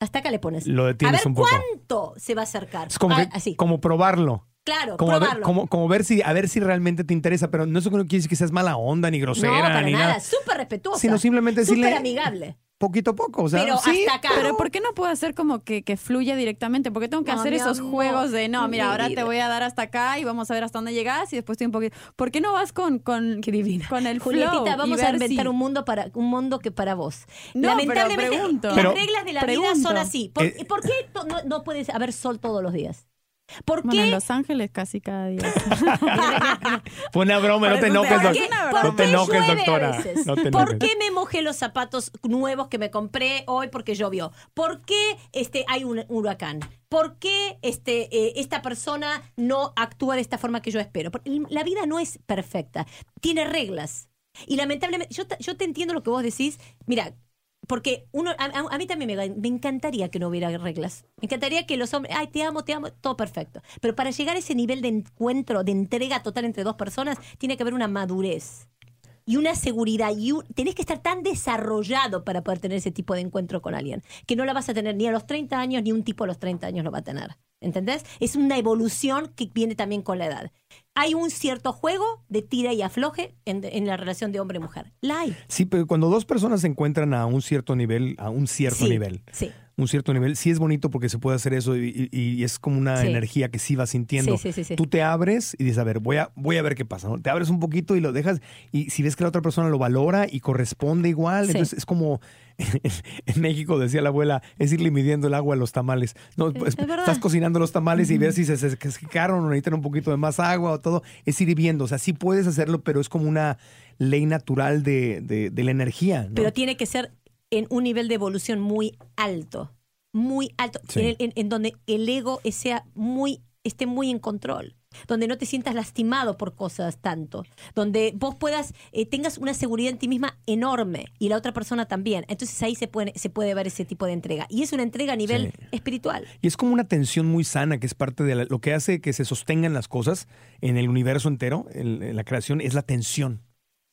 Speaker 5: hasta acá le pones.
Speaker 3: Lo
Speaker 5: a ver
Speaker 3: un poco.
Speaker 5: cuánto se va a acercar.
Speaker 3: Es como,
Speaker 5: Ah,
Speaker 3: que-
Speaker 5: así.
Speaker 3: como probarlo.
Speaker 5: Claro,
Speaker 3: Como, a ver,
Speaker 5: probarlo.
Speaker 3: como, como ver si, a ver si realmente te interesa, pero no eso no quiere decir que seas mala onda, ni grosera,
Speaker 5: no, para
Speaker 3: ni
Speaker 5: nada,
Speaker 3: nada.
Speaker 5: súper respetuosa.
Speaker 3: Sino simplemente decirle
Speaker 5: Súper amigable.
Speaker 3: Poquito a poco. O sea,
Speaker 5: Pero
Speaker 3: sí,
Speaker 5: hasta acá.
Speaker 6: Pero ¿por qué no puedo hacer como que, que fluya directamente? ¿Por qué tengo que
Speaker 5: No,
Speaker 6: hacer esos
Speaker 5: amor,
Speaker 6: juegos de, no,
Speaker 5: mi
Speaker 6: mira, ahora te voy a dar hasta acá y vamos a ver hasta dónde llegas y después estoy un poquito... ¿Por qué no vas con, con,
Speaker 5: Qué divina.
Speaker 6: con el flow?
Speaker 5: Julietita,
Speaker 6: y
Speaker 5: vamos a inventar
Speaker 6: si-
Speaker 5: un mundo para un mundo que para vos.
Speaker 6: No,
Speaker 5: Lamentablemente,
Speaker 6: pero pregunto.
Speaker 5: las
Speaker 3: Pero-
Speaker 5: reglas de la vida son así. ¿Por,
Speaker 3: Eh,
Speaker 5: por qué no, no puedes haber sol todos los días? ¿Por
Speaker 6: Bueno, en
Speaker 5: qué?
Speaker 6: Los Ángeles casi cada día.
Speaker 3: Fue una broma, no te enojes,
Speaker 6: te-
Speaker 3: doc-
Speaker 6: ¿Por qué
Speaker 3: no
Speaker 6: una
Speaker 5: ¿Por
Speaker 3: te
Speaker 5: qué
Speaker 3: doctora.
Speaker 5: veces?
Speaker 3: No te
Speaker 5: ¿Por qué me mojé los zapatos nuevos que me compré hoy porque llovió? ¿Por qué este, hay un huracán? ¿Por qué este, eh, esta persona no actúa de esta forma que yo espero? Porque la vida no es perfecta, tiene reglas. Y lamentablemente, yo, te- yo te entiendo lo que vos decís. Mira, porque uno, a, a- mí también me, encantaría que no hubiera reglas. Me encantaría que los hombres, ay, te amo, te amo, todo perfecto. Pero para llegar a ese nivel de encuentro, de entrega total entre dos personas, tiene que haber una madurez y una seguridad. Y tenés que estar tan desarrollado para poder tener ese tipo de encuentro con alguien, que no la vas a tener ni a los 30 años, ni un tipo a los 30 años lo va a tener. ¿Entendés? Es una evolución que viene también con la edad. Hay un cierto juego de tira y afloje en, en la relación de hombre-mujer. La hay.
Speaker 3: Sí, pero cuando dos personas se encuentran a un cierto nivel, a un cierto
Speaker 5: Sí,
Speaker 3: nivel,
Speaker 5: Sí.
Speaker 3: Un cierto nivel, sí es bonito porque se puede hacer eso y, y- y es como una
Speaker 5: Sí.
Speaker 3: energía que sí vas sintiendo.
Speaker 5: Sí, sí, sí.
Speaker 3: Tú te abres y dices, a ver, voy a, voy a ver qué pasa. ¿no? Te abres un poquito y lo dejas y si ves que la otra persona lo valora y corresponde igual, entonces es como en México decía la abuela, es irle midiendo el agua a los tamales. No, pues,
Speaker 5: es
Speaker 3: estás cocinando los tamales y ver si se se secaron o necesitan un poquito de más agua o todo. Es ir viendo, o sea, sí puedes hacerlo, pero es como una ley natural de, de- de la energía. ¿no?
Speaker 5: Pero tiene que ser en un nivel de evolución muy alto. Muy alto.
Speaker 3: Sí.
Speaker 5: En, el- en- en donde el ego sea muy, esté muy en control. Donde no te sientas lastimado por cosas tanto. Donde vos puedas, eh, tengas una seguridad en ti misma enorme y la otra persona también. Entonces ahí se puede, se puede ver ese tipo de entrega. Y es una entrega a nivel
Speaker 3: Sí.
Speaker 5: espiritual.
Speaker 3: Y es como una tensión muy sana que es parte de la- lo que hace que se sostengan las cosas en el universo entero, en, en la creación, es la tensión.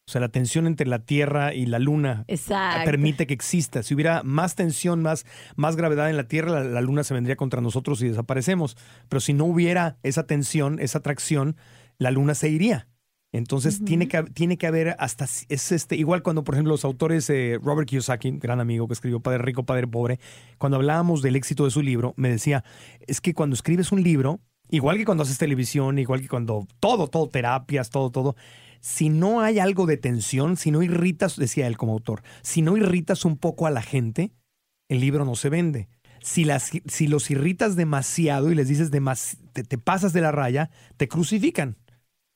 Speaker 3: O sea, la tensión entre la Tierra y la Luna
Speaker 5: Exacto.
Speaker 3: permite que exista. Si hubiera más tensión, más, más gravedad en la Tierra, la, la Luna se vendría contra nosotros y desaparecemos. Pero si no hubiera esa tensión, esa atracción, la Luna se iría. Entonces tiene, que, tiene que haber hasta es este igual cuando por ejemplo los autores eh, Robert Kiyosaki, gran amigo que escribió Padre Rico, Padre Pobre, cuando hablábamos del éxito de su libro, me decía, es que cuando escribes un libro, igual que cuando haces televisión, igual que cuando todo, todo, terapias, todo, todo, si no hay algo de tensión, si no irritas, decía él como autor, si no irritas un poco a la gente, el libro no se vende. si, las, si los irritas demasiado y les dices demas- te, pasas de la raya, te crucifican.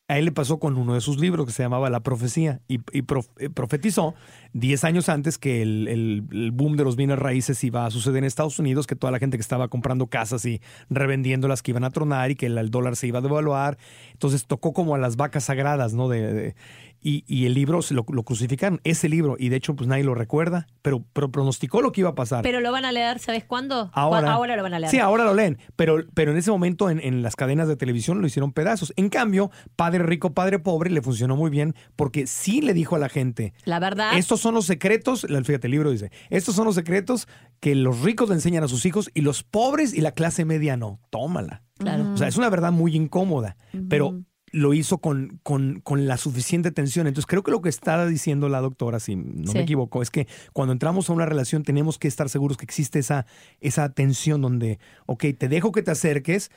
Speaker 3: A él le pasó con uno de sus libros que se llamaba La Profecía y, y eh, profetizó 10 años antes que el, el- el boom de los bienes raíces iba a suceder en Estados Unidos, que toda la gente que estaba comprando casas y revendiéndolas que iban a tronar y que el, el dólar se iba a devaluar. Entonces tocó como a las vacas sagradas, ¿no? De, de- y, y el libro se lo, lo crucificaron, ese libro, y de hecho pues nadie lo recuerda, pero, pero pronosticó lo que iba a pasar.
Speaker 5: Pero lo van a leer, ¿sabes cuándo?
Speaker 3: Ahora,
Speaker 5: ahora lo van a leer.
Speaker 3: Sí, ahora lo leen, pero, pero en ese momento en, en las cadenas de televisión lo hicieron pedazos. En cambio, Padre Rico, Padre Pobre le funcionó muy bien porque sí le dijo a la gente,
Speaker 5: La verdad.
Speaker 3: estos son los secretos, fíjate, el libro dice, estos son los secretos que los ricos le enseñan a sus hijos y los pobres y la clase media no. Tómala.
Speaker 5: Claro.
Speaker 3: O sea, es una verdad muy incómoda, pero lo hizo con, con, con la suficiente tensión. Entonces, creo que lo que está diciendo la doctora, si no
Speaker 5: Sí.
Speaker 3: me equivoco, es que cuando entramos a una relación tenemos que estar seguros que existe esa, esa tensión donde, ok, te dejo que te acerques,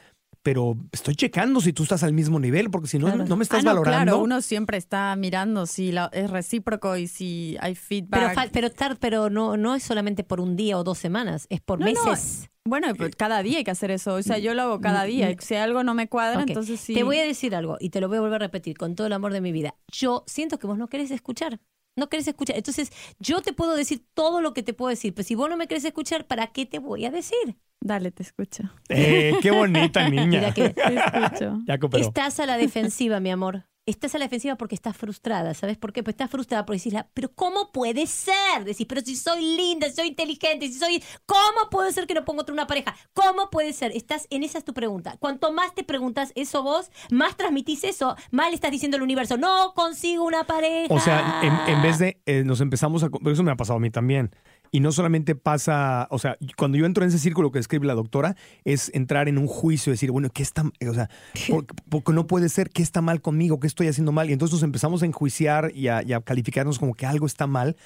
Speaker 3: pero estoy checando si tú estás al mismo nivel, porque si no,
Speaker 5: Claro.
Speaker 3: no me estás
Speaker 6: Ah, no,
Speaker 3: valorando.
Speaker 6: Claro, uno siempre está mirando si la- es recíproco y si hay feedback.
Speaker 5: pero, estar, pero no, no es solamente por un día o dos semanas, es por
Speaker 6: No, no,
Speaker 5: meses.
Speaker 6: Bueno, pues cada día hay que hacer eso. O sea, yo lo hago cada día. Si algo no me cuadra, entonces sí.
Speaker 5: Te voy a decir algo y te lo voy a volver a repetir con todo el amor de mi vida. Yo siento que vos no querés escuchar. No querés escuchar. Entonces, yo te puedo decir todo lo que te puedo decir, pero si vos no me querés escuchar, ¿para qué te voy a decir?
Speaker 6: Dale, te escucho.
Speaker 3: Eh, qué bonita niña.
Speaker 5: Mira que
Speaker 6: Te escucho.
Speaker 3: Ya cooperó.
Speaker 5: estás a la defensiva, mi amor. Estás a la defensiva porque estás frustrada, ¿sabes por qué? Pues estás frustrada porque decís, pero ¿cómo puede ser? Decís, pero si soy linda, si soy inteligente, si soy... ¿Cómo puede ser que no pongo otra una pareja? ¿Cómo puede ser? Estás, en esa es tu pregunta. Cuanto más te preguntas eso vos, más transmitís eso, más le estás diciendo al universo, no consigo una pareja.
Speaker 3: O sea, en, en vez de eh, nos empezamos a... Eso me ha pasado a mí también. Y no solamente pasa, o sea, cuando yo entro en ese círculo que describe la doctora, es entrar en un juicio, decir, bueno, ¿qué está, o sea, por- porque no puede ser, ¿qué está mal conmigo? ¿Qué estoy haciendo mal? Y entonces nos empezamos a enjuiciar y a, y a calificarnos como que algo está mal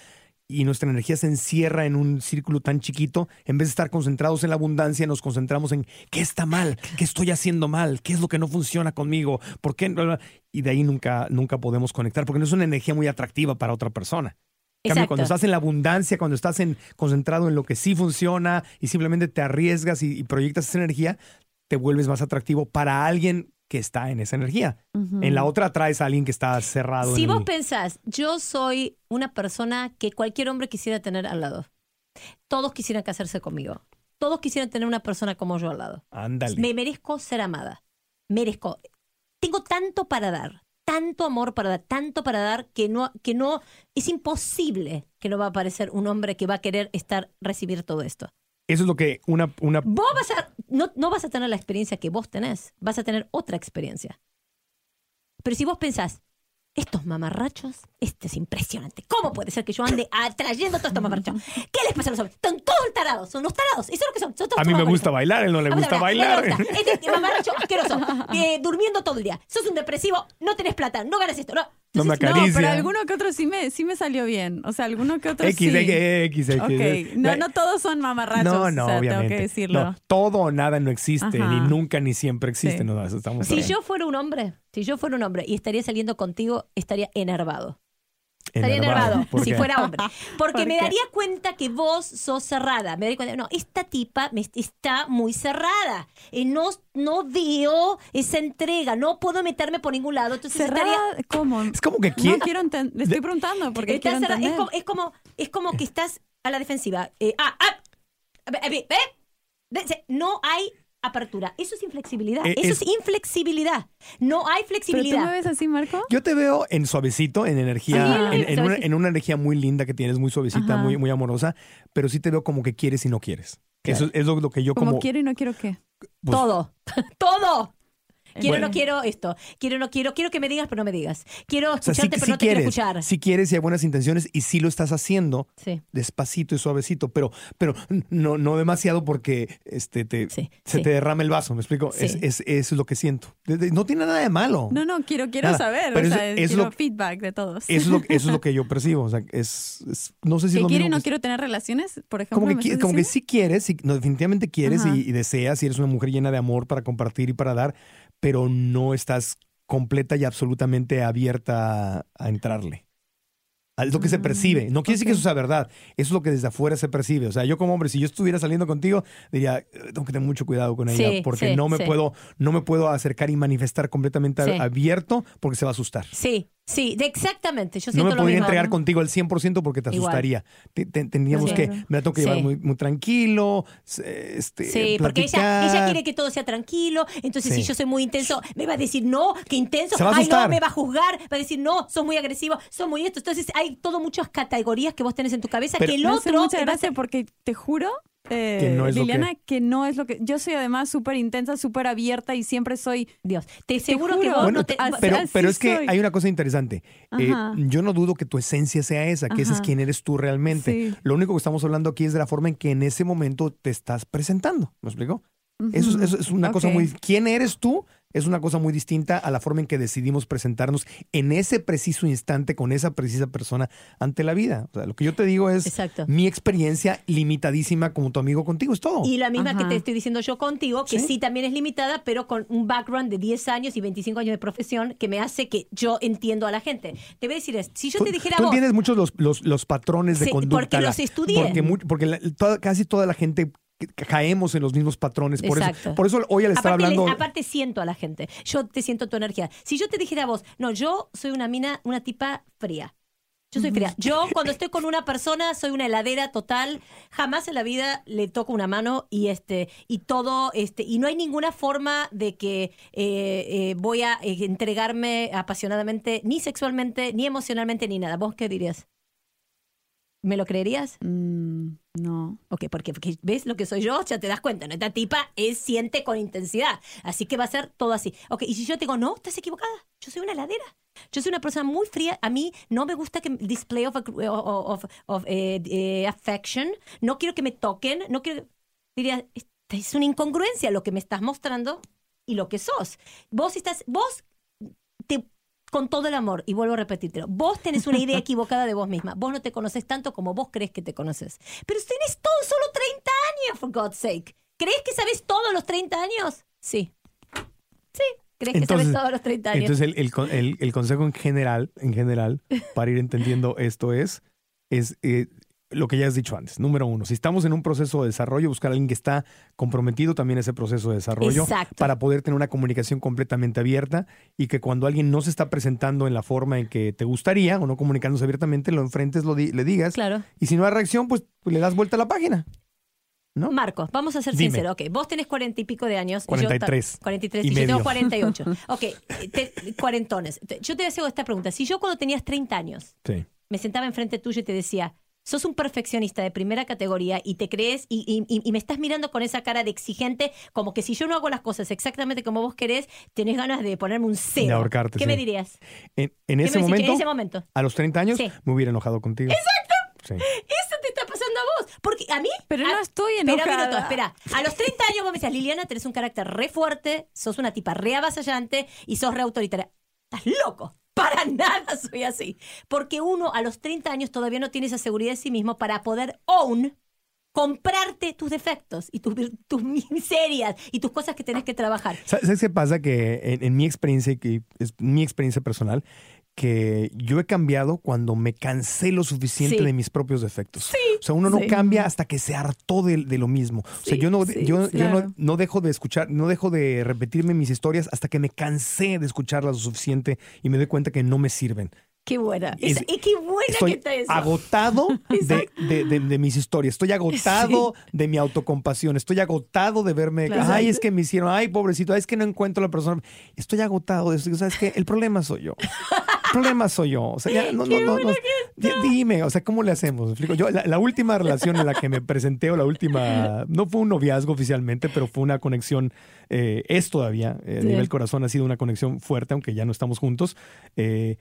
Speaker 3: y nuestra energía se encierra en un círculo tan chiquito, en vez de estar concentrados en la abundancia, nos concentramos en qué está mal, qué estoy haciendo mal, qué es lo que no funciona conmigo, por qué, y de ahí nunca, nunca podemos conectar, porque no es una energía muy atractiva para otra persona. Cambio, cuando estás en la abundancia, cuando estás en, concentrado en lo que sí funciona y simplemente te arriesgas y, y proyectas esa energía, te vuelves más atractivo para alguien que está en esa energía. En la otra atraes a alguien que está cerrado.
Speaker 5: Si
Speaker 3: en
Speaker 5: vos
Speaker 3: el-
Speaker 5: pensás, yo soy una persona que cualquier hombre quisiera tener al lado. Todos quisieran casarse conmigo. Todos quisieran tener una persona como yo al lado.
Speaker 3: Ándale.
Speaker 5: Me merezco ser amada. Merezco. Tengo tanto para dar, tanto amor para dar, tanto para dar que no, que no, es imposible que no va a aparecer un hombre que va a querer estar, recibir todo esto.
Speaker 3: Eso es lo que una, una
Speaker 5: Vos vas a, no, no vas a tener la experiencia que vos tenés, vas a tener otra experiencia. Pero si vos pensás, estos mamarrachos, este es impresionante. ¿Cómo puede ser que yo ande atrayendo a todos estos mamarrachos? ¿Qué les pasa a los hombres? Están todos tarados, son los tarados. Eso es lo que son. son todos
Speaker 3: A mí me gusta bailar, él no le gusta bailar.
Speaker 5: no me gusta. Este mamarracho asqueroso, eh, durmiendo todo el día. Sos un depresivo, no tenés plata, no ganas esto. No,
Speaker 3: No me
Speaker 5: Entonces,
Speaker 6: No,
Speaker 3: acaricia.
Speaker 6: pero alguno que otro sí me, sí me salió bien. O sea, alguno que otro
Speaker 3: X,
Speaker 6: sí.
Speaker 3: X, X, X.
Speaker 6: Ok, no, no todos son mamarrachos.
Speaker 3: No, no,
Speaker 6: o sea,
Speaker 3: obviamente.
Speaker 6: Tengo que decirlo.
Speaker 3: No, todo o nada no existe,
Speaker 6: Ajá.
Speaker 3: ni nunca ni siempre existe.
Speaker 6: Sí.
Speaker 3: No, eso estamos
Speaker 5: Si yo fuera un hombre, si yo fuera un hombre y estaría saliendo contigo, estaría enervado. Estaría enervado
Speaker 3: ¿Por
Speaker 5: si fuera hombre. Porque
Speaker 6: ¿Por
Speaker 5: me daría cuenta que vos sos cerrada. Me daría cuenta, no, esta tipa me está muy cerrada. Eh, no, no veo esa entrega. No puedo meterme por ningún lado. Entonces
Speaker 6: Cerrada,
Speaker 5: estaría.
Speaker 6: ¿cómo?
Speaker 3: Es como que
Speaker 6: No quiero entender. Le estoy preguntando porque
Speaker 5: estás
Speaker 6: quiero
Speaker 5: cerrada. Es
Speaker 6: entender.
Speaker 5: como, es, como, es como que estás a la defensiva. Eh, ah, ah. ¿eh? No hay apertura. Eso es inflexibilidad.
Speaker 3: Eh,
Speaker 5: Eso
Speaker 3: es-
Speaker 5: es inflexibilidad. No hay
Speaker 6: ¿Pero tú
Speaker 5: flexibilidad.
Speaker 6: me ves así, Marco?
Speaker 3: Yo te veo en suavecito, en energía,
Speaker 5: Sí,
Speaker 3: en, en una,
Speaker 5: suavecito.
Speaker 3: en una energía muy linda que tienes, muy suavecita,
Speaker 6: Ajá.
Speaker 3: muy, muy amorosa, pero sí te veo como que quieres y no quieres. Eso es lo, lo que yo
Speaker 6: Como,
Speaker 3: como...
Speaker 6: quiero y no quiero qué.
Speaker 3: pues,
Speaker 5: Todo. Todo. Quiero,
Speaker 3: Bueno.
Speaker 5: no quiero esto. Quiero, no quiero. Quiero que me digas, pero no me digas. Quiero
Speaker 3: o sea, sí,
Speaker 5: escucharte, pero
Speaker 3: sí
Speaker 5: no te quiero escuchar.
Speaker 3: sí quieres y hay buenas intenciones y sí lo estás haciendo
Speaker 5: Sí.
Speaker 3: despacito y suavecito, pero, pero no, no demasiado porque este, te,
Speaker 5: Sí,
Speaker 3: se te derrama el vaso, ¿me explico? Es, es- es lo que siento. No tiene nada de malo.
Speaker 6: No, no, quiero, quiero
Speaker 3: Nada,
Speaker 6: saber.
Speaker 3: pero
Speaker 6: o sea,
Speaker 3: eso
Speaker 6: quiero
Speaker 3: lo-
Speaker 6: feedback de todos.
Speaker 3: Eso es, lo, eso es lo que yo percibo. O sea, es, es- no sé si
Speaker 6: ¿Que
Speaker 3: es lo
Speaker 6: quiero y no quiero tener relaciones, por ejemplo?
Speaker 3: Como que,
Speaker 6: ¿me
Speaker 3: qui-
Speaker 6: estás
Speaker 3: como que sí quieres, no, definitivamente quieres y, y deseas y eres una mujer llena de amor para compartir y para dar, pero no estás completa y absolutamente abierta a, entrarle. Es lo que se percibe. No quiere decir que eso sea verdad. Eso es lo que desde afuera se percibe. O sea, yo como hombre, si yo estuviera saliendo contigo, diría, "Eh, tengo que tener mucho cuidado con ella
Speaker 5: Sí,
Speaker 3: porque
Speaker 5: sí,
Speaker 3: no me
Speaker 5: sí.
Speaker 3: puedo no me puedo acercar y manifestar completamente abierto porque se va a asustar.
Speaker 5: Sí, sí, de- exactamente. Yo
Speaker 3: No me
Speaker 5: lo
Speaker 3: podría
Speaker 5: mismo.
Speaker 3: entregar contigo al 100% porque te
Speaker 5: Igual.
Speaker 3: asustaría. Te- te- Tendríamos
Speaker 5: Sí.
Speaker 3: que, me la tengo que llevar
Speaker 5: Sí.
Speaker 3: muy, muy tranquilo, este,
Speaker 5: Sí, porque ella,
Speaker 3: platicar.
Speaker 5: ella quiere que todo sea tranquilo. Entonces,
Speaker 3: Sí.
Speaker 5: si yo soy muy intenso, me va a decir no, qué intenso.
Speaker 3: Se va a
Speaker 5: Ay, no, me va a juzgar. Va a decir no, sos muy agresivo, sos muy esto. Entonces, hay todo muchas categorías que vos tenés en tu cabeza
Speaker 3: Pero-
Speaker 5: que el otro.
Speaker 6: mucha
Speaker 5: te va a
Speaker 6: gracia
Speaker 5: hacer-
Speaker 6: porque te juro, eh,
Speaker 3: Que no es lo
Speaker 6: Liliana, que... no es lo que. Yo soy además súper intensa, súper abierta y siempre soy.
Speaker 5: Dios, te aseguro que
Speaker 6: juro.
Speaker 5: vos
Speaker 3: Bueno,
Speaker 5: no te.
Speaker 6: así-
Speaker 3: pero,
Speaker 6: así
Speaker 3: pero es que
Speaker 6: soy.
Speaker 3: hay una cosa interesante. Eh,
Speaker 6: Ajá.
Speaker 3: yo no dudo que tu esencia sea esa, que ese es
Speaker 6: Ajá.
Speaker 3: quien eres tú realmente.
Speaker 6: Sí.
Speaker 3: Lo único que estamos hablando aquí es de la forma en que en ese momento te estás presentando. ¿Me explico? Eso, es- eso es una cosa muy... ¿Quién eres tú? Es una cosa muy distinta a la forma en que decidimos presentarnos en ese preciso instante con esa precisa persona ante la vida. O sea, lo que yo te digo es
Speaker 5: Exacto.
Speaker 3: mi experiencia limitadísima como tu amigo contigo, es todo.
Speaker 5: Y la misma que te estoy diciendo yo contigo, que
Speaker 3: Sí.
Speaker 5: sí. también es limitada, pero con un background de 10 años y 25 años de profesión que me hace que yo entiendo a la gente. Te voy a decir, esto, si yo
Speaker 3: Tú-
Speaker 5: te dijera
Speaker 3: tú
Speaker 5: vos,
Speaker 3: entiendes mucho los, los, los patrones de
Speaker 5: Sí,
Speaker 3: conducta.
Speaker 5: porque
Speaker 3: la-
Speaker 5: los estudié.
Speaker 3: Porque, mu- porque la- toda- casi toda la gente caemos en los mismos patrones. Por eso, por eso hoy al estar
Speaker 5: aparte,
Speaker 3: hablando...
Speaker 5: aparte siento a la gente, yo te siento tu energía. Si yo te dijera a vos, no, yo soy una mina, una tipa fría. Yo soy fría. Yo cuando estoy con una persona soy una heladera total. Jamás en la vida le toco una mano y este y todo este y no hay ninguna forma de que eh, eh, voy a eh, entregarme apasionadamente ni sexualmente ni emocionalmente ni nada. ¿Vos qué dirías? ¿Me lo creerías?
Speaker 6: Mm, no.
Speaker 5: Ok, porque, porque ves lo que soy yo, ya te das cuenta, ¿no? Esta tipa es, siente con intensidad, así que va a ser todo así. Ok, y si yo te digo, no, estás equivocada, yo soy una heladera. Yo soy una persona muy fría, a mí no me gusta que display of, of, of- eh, eh, affection, no quiero que me toquen, no quiero... Diría, es una incongruencia lo que me estás mostrando y lo que sos. Vos estás, vos con todo el amor, y vuelvo a repetírtelo, vos tenés una idea equivocada de vos misma. Vos no te conoces tanto como vos crees que te conoces. Pero tenés todo solo 30 años, for God's sake. ¿Crees que sabes todo a los 30 años? Sí. Sí. ¿Crees que sabes todo a los 30 años?
Speaker 3: Entonces, el, el- el consejo en general, en general, para ir entendiendo esto es, es eh, lo que ya has dicho antes. Número uno, si estamos en un proceso de desarrollo, buscar a alguien que está comprometido también a ese proceso de desarrollo
Speaker 5: Exacto.
Speaker 3: para poder tener una comunicación completamente abierta y que cuando alguien no se está presentando en la forma en que te gustaría o no comunicándose abiertamente, lo enfrentes, lo di- le digas.
Speaker 5: Claro.
Speaker 3: Y si no hay reacción, pues, pues le das vuelta a la página. ¿No?
Speaker 5: Marcos, vamos a ser
Speaker 3: Dime.
Speaker 5: sinceros. Ok, vos tenés cuarenta y pico de años. y yo ta-
Speaker 3: 43
Speaker 5: 43
Speaker 3: y
Speaker 5: y, yo tengo
Speaker 3: medio.
Speaker 5: 48. Ok, te- cuarentones. Yo te hago esta pregunta. Si yo cuando tenías 30 años
Speaker 3: Sí.
Speaker 5: me sentaba enfrente tuyo y te decía, sos un perfeccionista de primera categoría y te crees y, y- y- y me estás mirando con esa cara de exigente, como que si yo no hago las cosas exactamente como vos querés, tenés ganas de ponerme un cero.
Speaker 3: De ahorcarte,
Speaker 5: ¿Qué
Speaker 3: sí.
Speaker 5: me dirías?
Speaker 3: En, en
Speaker 5: ¿Qué
Speaker 3: ese
Speaker 5: me
Speaker 3: momento,
Speaker 5: En ese momento.
Speaker 3: a los 30 años,
Speaker 5: Sí.
Speaker 3: me hubiera enojado contigo. Exacto. Sí.
Speaker 5: Eso te está pasando a vos. Porque a mí.
Speaker 6: Pero
Speaker 5: a-
Speaker 6: no estoy
Speaker 5: Espera un
Speaker 6: enojada.
Speaker 5: minuto, espera. A los 30 años vos me decías, Liliana, tenés un carácter re fuerte, sos una tipa re avasallante y sos re autoritaria. Estás loco. Para nada soy así. Porque uno a los 30 años todavía no tiene esa seguridad de sí mismo para poder own, comprarte tus defectos y tus, tus miserias y tus cosas que tenés que trabajar.
Speaker 3: ¿Sabes sabes qué pasa? Que en, en mi experiencia, que es mi experiencia personal, que yo he cambiado cuando me cansé lo suficiente
Speaker 5: Sí.
Speaker 3: de mis propios defectos. o sea, uno no
Speaker 5: sí.
Speaker 3: cambia hasta que se hartó de, de lo mismo. o sea,
Speaker 5: Sí,
Speaker 3: yo no,
Speaker 5: sí,
Speaker 3: yo, yo no dejo de escuchar, no dejo de repetirme mis historias hasta que me cansé de escucharlas lo suficiente y me doy cuenta que no me sirven.
Speaker 5: Qué buena.
Speaker 3: Es-
Speaker 5: y qué buena que está eso.
Speaker 3: agotado de, de- de- de mis historias. Estoy agotado de mi autocompasión. Estoy agotado de verme.
Speaker 5: Claro.
Speaker 3: Ay, es que me hicieron. Ay, pobrecito. Ay, es que no encuentro a la persona. Estoy agotado de eso. ¿Sabes qué? El problema soy yo. El problema soy yo. O sea, ya, no, no, no, no. Di- Dime, o sea, ¿cómo le hacemos? ¿Me explico? Yo, la, la última relación en la que me presenté, o la última, no fue un noviazgo oficialmente, pero fue una conexión, eh, es todavía, eh, a
Speaker 5: Sí.
Speaker 3: nivel corazón ha sido una conexión fuerte, aunque ya no estamos juntos. Eh,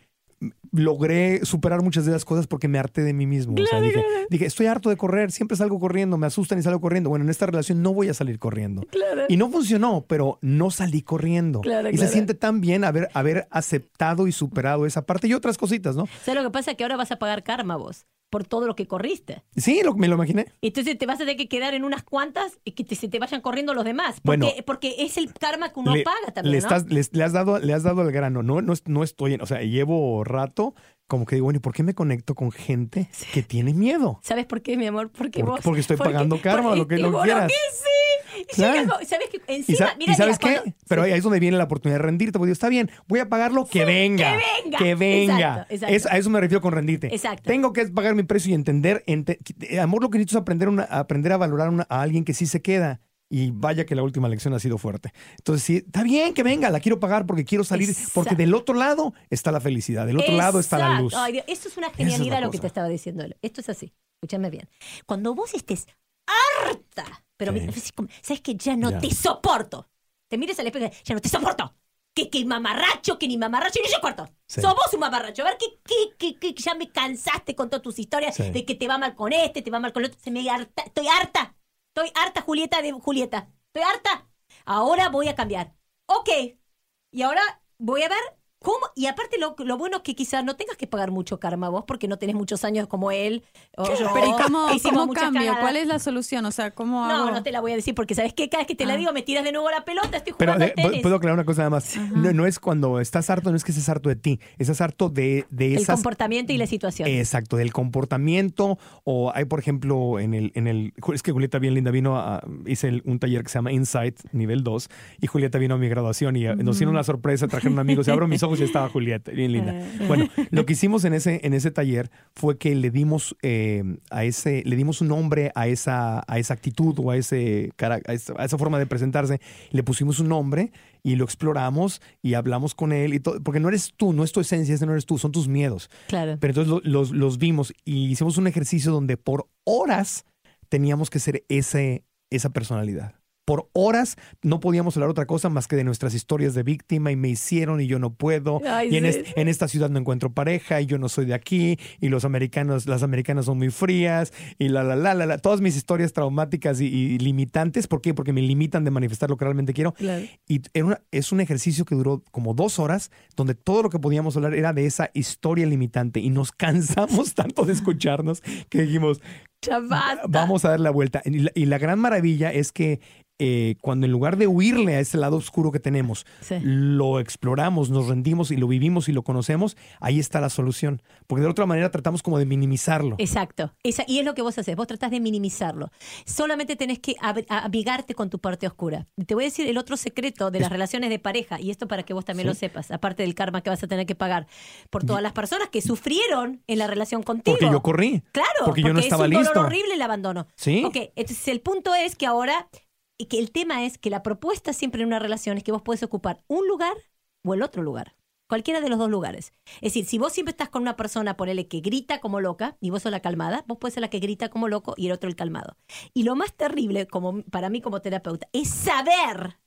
Speaker 3: logré superar muchas de las cosas porque me harté de mí mismo. o sea, dije, dije, estoy harto de correr, siempre salgo corriendo, me asustan y salgo corriendo. Bueno, en esta relación no voy a salir corriendo. Y no funcionó, pero no salí corriendo.
Speaker 5: Claro,
Speaker 3: y se
Speaker 5: claro.
Speaker 3: siente tan bien haber, haber aceptado y superado esa parte y otras cositas, ¿no?
Speaker 5: ¿Sabes lo que pasa? Que ahora vas a pagar karma vos. Por todo lo que corriste.
Speaker 3: Sí, lo, me lo imaginé.
Speaker 5: Entonces te vas a tener que quedar en unas cuantas y que te- se te vayan corriendo los demás. Porque,
Speaker 3: Bueno,
Speaker 5: porque es el karma que uno
Speaker 3: le,
Speaker 5: paga también,
Speaker 3: le estás- les- le has dado, le has dado el grano. No, no, no estoy en, o sea, llevo rato como que digo, bueno, ¿y por qué me conecto con gente que tiene miedo?
Speaker 5: ¿Sabes por qué, mi amor? Porque
Speaker 3: Por-
Speaker 5: vos...
Speaker 3: porque estoy pagando karma, lo que- lo que
Speaker 5: seguro
Speaker 3: quieras.
Speaker 5: que sí. Y
Speaker 3: Claro.
Speaker 5: llega- ¿Sabes qué?
Speaker 3: ¿Y,
Speaker 5: Encima,
Speaker 3: sa-
Speaker 5: mira,
Speaker 3: y sabes
Speaker 5: mira,
Speaker 3: qué?
Speaker 5: cuando-
Speaker 3: Pero
Speaker 5: sí.
Speaker 3: ahí es donde viene la oportunidad de rendirte. Porque está bien, voy a pagarlo, que venga.
Speaker 5: que venga.
Speaker 3: Que venga.
Speaker 5: Exacto, exacto.
Speaker 3: Es- a eso me refiero con rendirte.
Speaker 5: Exacto.
Speaker 3: Tengo que pagar mi precio y entender. ente- amor, lo que necesito es aprender, una- aprender a valorar una- a alguien que sí se queda. Y vaya que la última lección ha sido fuerte. Entonces, sí, está bien que venga, la quiero pagar porque quiero salir. Porque
Speaker 5: Exacto.
Speaker 3: del otro lado está la felicidad, del otro lado está la
Speaker 5: Exacto.
Speaker 3: luz.
Speaker 5: Ay, Dios, Eso es una
Speaker 3: es
Speaker 5: genialidad lo que
Speaker 3: cosa.
Speaker 5: te estaba diciendo. Esto es así. Escúchame bien. Cuando vos estés harta, pero
Speaker 3: Sí.
Speaker 5: como, sabes que ya no
Speaker 3: Ya.
Speaker 5: te soporto. Te mires al espejo ya no te soporto. Que, que mamarracho, que ni mamarracho, ni yo corto.
Speaker 3: Sí.
Speaker 5: Sos vos un mamarracho. A ver, que, que, que, que ya me cansaste con todas tus historias
Speaker 3: Sí.
Speaker 5: de que te va mal con este, te va mal con el otro. Se me harta, estoy harta. Estoy harta, Julieta, de Julieta. Estoy harta. Ahora voy a cambiar. Ok. Y ahora voy a ver cómo. Y aparte, lo, lo bueno es que quizás no tengas que pagar mucho karma vos, porque no tenés muchos años como él. O yo,
Speaker 6: Pero ¿y cómo, cambio?
Speaker 5: cagadas.
Speaker 6: ¿Cuál es la solución? O sea, ¿cómo hago?
Speaker 5: No, no te la voy a decir porque sabes que cada vez que te la
Speaker 6: Ah.
Speaker 5: digo me tiras de nuevo la pelota, estoy
Speaker 3: Pero
Speaker 5: jugando al tenis.
Speaker 3: puedo aclarar una cosa nada más. No, no es cuando estás harto, no es que estés harto de ti. Estás harto de, de
Speaker 5: el comportamiento y la situación.
Speaker 3: Exacto, del comportamiento. O hay, por ejemplo, en el, en el. Es que Julieta bien linda vino a. Hice un taller que se llama Insight, nivel 2. Y Julieta vino a mi graduación y eh, nos hicieron una sorpresa, trajeron amigos. Y abro mis ojos y estaba Julieta, bien linda. Bueno, lo que hicimos en ese, en ese taller fue que le dimos eh, a ese, le dimos un nombre a esa, a esa actitud o a ese a esa, a esa forma de presentarse. Le pusimos un nombre y lo exploramos y hablamos con él y todo, porque no eres tú, no es tu esencia, ese no eres tú, son tus miedos.
Speaker 5: Claro.
Speaker 3: Pero entonces lo- los, los vimos y hicimos un ejercicio donde por horas teníamos que ser ese, esa personalidad. Por horas no podíamos hablar otra cosa más que de nuestras historias de víctima y me hicieron y yo no puedo.
Speaker 5: Ay,
Speaker 3: y en,
Speaker 5: sí.
Speaker 3: es- en esta ciudad no encuentro pareja y yo no soy de aquí y los americanos, las americanas son muy frías y la, la, la, la, la. Todas mis historias traumáticas y, y limitantes. ¿Por qué? Porque me limitan de manifestar lo que realmente quiero.
Speaker 5: Claro.
Speaker 3: Y era una- es un ejercicio que duró como dos horas, donde todo lo que podíamos hablar era de esa historia limitante. Y nos cansamos tanto de escucharnos que dijimos,
Speaker 5: Ya basta.
Speaker 3: vamos a dar la vuelta. Y la, y la gran maravilla es que eh, cuando en lugar de huirle a ese lado oscuro que tenemos,
Speaker 5: Sí.
Speaker 3: lo exploramos, nos rendimos y lo vivimos y lo conocemos, ahí está la solución. Porque de otra manera tratamos como de minimizarlo.
Speaker 5: Exacto. Esa- y es lo que vos haces. Vos tratás de minimizarlo. Solamente tenés que ab- a- amigarte con tu parte oscura. Te voy a decir el otro secreto de las relaciones de pareja, y esto para que vos también
Speaker 3: Sí.
Speaker 5: lo sepas, aparte del karma que vas a tener que pagar por todas las personas que sufrieron en la relación contigo.
Speaker 3: Porque yo corrí.
Speaker 5: Claro,
Speaker 3: Porque yo no estaba
Speaker 5: es un
Speaker 3: listo.
Speaker 5: dolor horrible el abandono.
Speaker 3: Sí.
Speaker 5: Ok, entonces el punto es que ahora, que el tema es que la propuesta siempre en una relación es que vos puedes ocupar un lugar o el otro lugar. Cualquiera de los dos lugares. Es decir, si vos siempre estás con una persona, ponele que grita como loca y vos sos la calmada, vos puedes ser la que grita como loco y el otro el calmado. Y lo más terrible, como para mí como terapeuta, es saber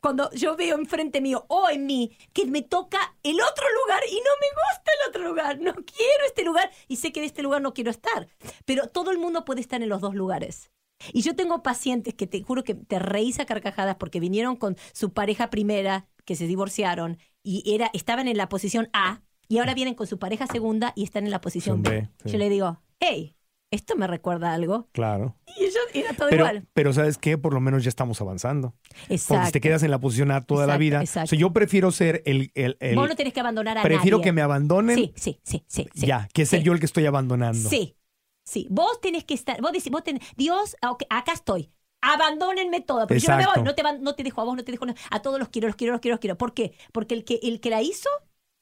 Speaker 5: cuando yo veo enfrente mío o en mí que me toca el otro lugar y no me gusta el otro lugar, no quiero este lugar y sé que de este lugar no quiero estar. Pero todo el mundo puede estar en los dos lugares. Y yo tengo pacientes que te juro que te reís a carcajadas porque vinieron con su pareja primera, que se divorciaron, y era, estaban en la posición A, y ahora vienen con su pareja segunda y están en la posición B.
Speaker 3: B, sí.
Speaker 5: Yo le digo, hey, esto me recuerda a algo.
Speaker 3: Claro.
Speaker 5: Y ellos era todo
Speaker 3: Pero,
Speaker 5: igual.
Speaker 3: pero ¿sabes qué? Por lo menos ya estamos avanzando. Porque si
Speaker 5: Exacto.
Speaker 3: te quedas en la posición A toda la
Speaker 5: Exacto,
Speaker 3: vida.
Speaker 5: exacto.
Speaker 3: O sea, yo prefiero ser el. el, el-
Speaker 5: Vos no tenés que abandonar a
Speaker 3: prefiero
Speaker 5: nadie.
Speaker 3: que me abandonen.
Speaker 5: Sí, sí, sí, sí. sí.
Speaker 3: ya, que ser
Speaker 5: Sí.
Speaker 3: yo el que estoy abandonando.
Speaker 5: Sí, sí. Vos tenés que estar, vos decís, vos tenés, Dios, acá estoy. Abandónenme todo. Pero yo no me
Speaker 3: Exacto.
Speaker 5: voy, no te, van- no te dejo a vos, no te dejo a- a todos los quiero, los quiero, los quiero, los quiero. ¿Por qué? Porque el que, el que la hizo,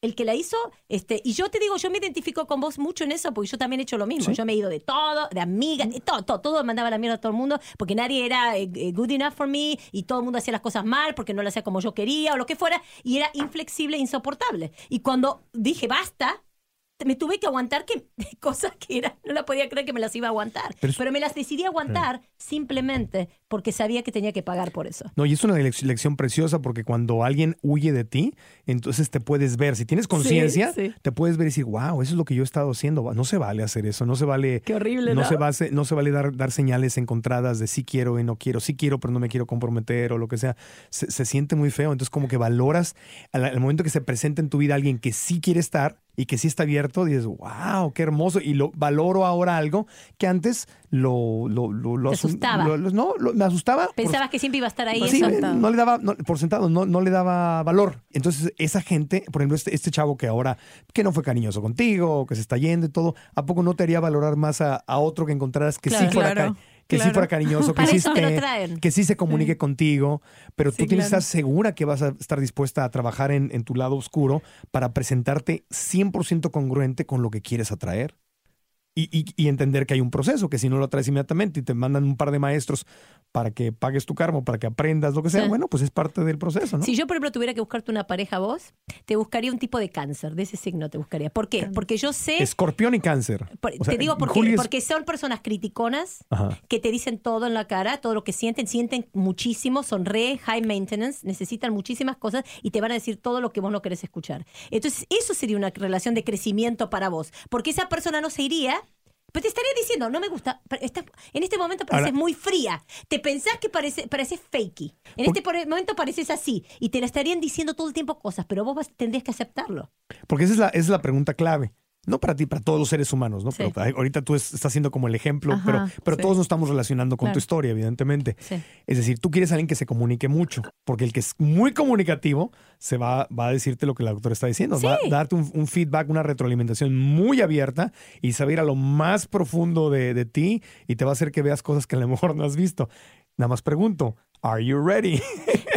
Speaker 5: el que la hizo, este, y yo te digo, yo me identifico con vos mucho en eso, porque yo también he hecho lo mismo.
Speaker 3: Sí.
Speaker 5: Yo me he ido de todo, de amigas, de todo, todo, todo mandaba la mierda a todo el mundo, porque nadie era eh, eh, good enough for me, y todo el mundo hacía las cosas mal, porque no lo hacía como yo quería, o lo que fuera, y era inflexible, insoportable. Y cuando dije basta, me tuve que aguantar que cosas que era, no la podía creer que me las iba a aguantar.
Speaker 3: Pero
Speaker 5: Pero, me las decidí aguantar simplemente porque sabía que tenía que pagar por eso.
Speaker 3: No, y es una lec- lección preciosa porque cuando alguien huye de ti, entonces te puedes ver. Si tienes conciencia,
Speaker 5: sí.
Speaker 3: te puedes ver y decir, wow, eso es lo que yo he estado haciendo. No se vale hacer eso, no se vale.
Speaker 5: Qué horrible,
Speaker 3: no
Speaker 5: ¿no?
Speaker 3: se, base- no se vale dar, dar señales encontradas de sí quiero y no quiero, sí quiero, pero no me quiero comprometer o lo que sea. Se, se siente muy feo. Entonces, como que valoras al, al momento que se presenta en tu vida alguien que sí quiere estar, y que sí está abierto, dices, wow, qué hermoso. Y lo valoro ahora algo que antes lo... lo,
Speaker 5: asustaba.
Speaker 3: lo- lo- no, lo- me asustaba. por-
Speaker 5: Pensabas que siempre iba a estar ahí.
Speaker 3: Sí,
Speaker 5: eso.
Speaker 3: no le daba, no, por sentado, no, no le daba valor. Entonces, esa gente, por ejemplo, este, este chavo que ahora, que no fue cariñoso contigo, que se está yendo y todo, ¿a poco no te haría valorar más a, a otro que encontraras que sí fuera,
Speaker 6: Claro,
Speaker 3: que sí
Speaker 6: claro.
Speaker 3: fuera cariñoso, que sí, esté- que sí se comunique contigo, pero
Speaker 6: Sí,
Speaker 3: tú tienes que
Speaker 6: claro.
Speaker 3: estar segura que vas a estar dispuesta a trabajar en, en tu lado oscuro para presentarte 100% congruente con lo que quieres atraer. Y, y- y entender que hay un proceso, que si no lo traes inmediatamente y te mandan un par de maestros para que pagues tu karma, para que aprendas lo que sea,
Speaker 5: Sí.
Speaker 3: bueno, pues es parte del proceso, ¿no?
Speaker 5: Si yo, por ejemplo, tuviera que buscarte una pareja a vos, te buscaría un tipo de cáncer, de ese signo te buscaría. ¿Por qué? Porque yo sé,
Speaker 3: Escorpión y cáncer.
Speaker 5: por-
Speaker 3: O sea,
Speaker 5: te digo por
Speaker 3: Juli
Speaker 5: qué,
Speaker 3: es-
Speaker 5: porque son personas criticonas,
Speaker 3: Ajá.
Speaker 5: que te dicen todo en la cara, todo lo que sienten, sienten muchísimo, son re high maintenance, necesitan muchísimas cosas y te van a decir todo lo que vos no querés escuchar. Entonces, eso sería una relación de crecimiento para vos, porque esa persona no se iría. Pero te estaría diciendo, no me gusta, estás- en este momento pareces
Speaker 3: Ahora-
Speaker 5: muy fría, te pensás que parece, pareces fakey, en este momento pareces así, y te la estarían diciendo todo el tiempo cosas, pero vos vas- tendrías que aceptarlo.
Speaker 3: Porque esa es la, esa es la pregunta clave. No para ti, para todos los seres humanos, ¿no?
Speaker 5: Sí.
Speaker 3: Pero ay, ahorita tú es- estás siendo como el ejemplo,
Speaker 6: Ajá,
Speaker 3: pero, pero
Speaker 6: sí.
Speaker 3: todos nos estamos relacionando con tu historia, evidentemente.
Speaker 5: Sí.
Speaker 3: Es decir, tú quieres a alguien que se comunique mucho, porque el que es muy comunicativo se va, va a decirte lo que la doctora está diciendo, va a darte un, un feedback, una retroalimentación muy abierta y se va a ir a lo más profundo de, de ti y te va a hacer que veas cosas que a lo mejor no has visto. Nada más pregunto, ¿are you ready?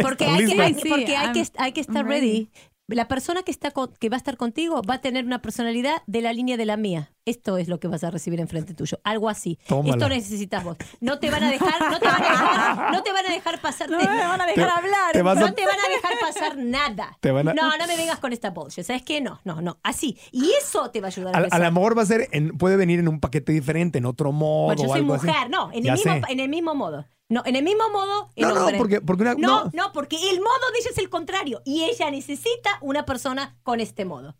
Speaker 5: Porque porque hay, que, hay que estar ready. La persona que, está con- que va a estar contigo va a tener una personalidad de la línea de la mía. Esto es lo que vas a recibir enfrente tuyo. Algo así.
Speaker 3: Tómala.
Speaker 5: Esto necesitas vos. No te van a dejar, no te van a dejar, no te van a dejar pasar.
Speaker 6: No me van a dejar
Speaker 3: Te-
Speaker 6: hablar.
Speaker 3: te vas a-
Speaker 5: no te van a dejar pasar nada.
Speaker 3: Te van a-
Speaker 5: No, no me vengas con esta bullshit. ¿Sabes qué? No, no, no. Así. Y eso te va a ayudar a
Speaker 3: A, a
Speaker 5: crecer.
Speaker 3: lo mejor va a ser, en- puede venir en un paquete diferente, en otro modo
Speaker 5: Bueno, yo
Speaker 3: o
Speaker 5: soy
Speaker 3: algo así.
Speaker 5: mujer, no, en el,
Speaker 3: Ya
Speaker 5: mismo,
Speaker 3: sé.
Speaker 5: en el mismo modo. No, en el mismo modo, el
Speaker 3: No, no, porque- porque una-
Speaker 5: no,
Speaker 3: no.
Speaker 5: no, porque el modo de ella es el contrario. Y ella necesita una persona con este modo.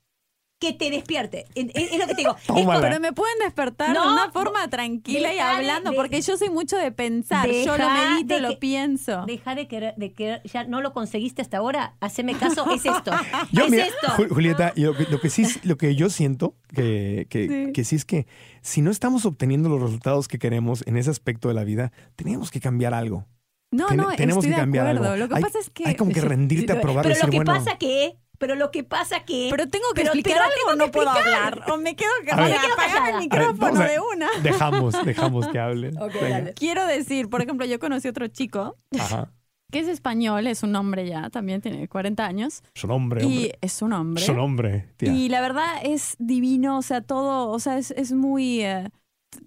Speaker 5: Que te despierte. Es, lo que te digo. Es
Speaker 3: Tómala.
Speaker 6: Pero me pueden despertar
Speaker 5: No,
Speaker 6: de una forma tranquila y
Speaker 5: de-
Speaker 6: hablando,
Speaker 5: de-
Speaker 6: porque yo soy mucho de pensar. Yo lo medito,
Speaker 5: de
Speaker 6: lo
Speaker 5: que-
Speaker 6: pienso.
Speaker 5: Deja de querer, de querer, ya no lo conseguiste hasta ahora, haceme caso, es esto.
Speaker 3: Yo,
Speaker 5: es
Speaker 3: mira,
Speaker 5: esto.
Speaker 3: Ju- Julieta, yo lo, que, lo que sí, lo que yo siento que, que,
Speaker 6: Sí.
Speaker 3: que sí es que si no estamos obteniendo los resultados que queremos en ese aspecto de la vida, tenemos que cambiar algo.
Speaker 6: No,
Speaker 3: Ten-
Speaker 6: no,
Speaker 3: tenemos
Speaker 6: estoy
Speaker 3: que
Speaker 6: de
Speaker 3: cambiar
Speaker 6: acuerdo.
Speaker 3: algo.
Speaker 6: Lo que
Speaker 3: hay,
Speaker 6: pasa es que...
Speaker 3: hay como que rendirte a probar y
Speaker 5: pero
Speaker 3: decir,
Speaker 5: lo que
Speaker 3: bueno,
Speaker 5: pasa que, pero lo que pasa que.
Speaker 6: Pero tengo que
Speaker 5: pero-
Speaker 6: explicar
Speaker 5: pero
Speaker 6: algo
Speaker 5: tengo
Speaker 6: o no puedo hablar. O me quedo
Speaker 3: A ver.
Speaker 6: callada.
Speaker 5: Me quedo callada.
Speaker 6: el
Speaker 3: ver,
Speaker 6: micrófono de una.
Speaker 3: dejamos, dejamos que
Speaker 5: dale.
Speaker 6: Quiero decir, por ejemplo, yo conocí otro chico
Speaker 3: Ajá.
Speaker 6: que es español, es un hombre ya, también tiene 40 años.
Speaker 3: Su nombre,
Speaker 6: Y
Speaker 3: hombre.
Speaker 6: es un hombre.
Speaker 3: Su nombre, tía.
Speaker 6: Y la verdad es divino, o sea, todo, o sea, es, es muy... eh,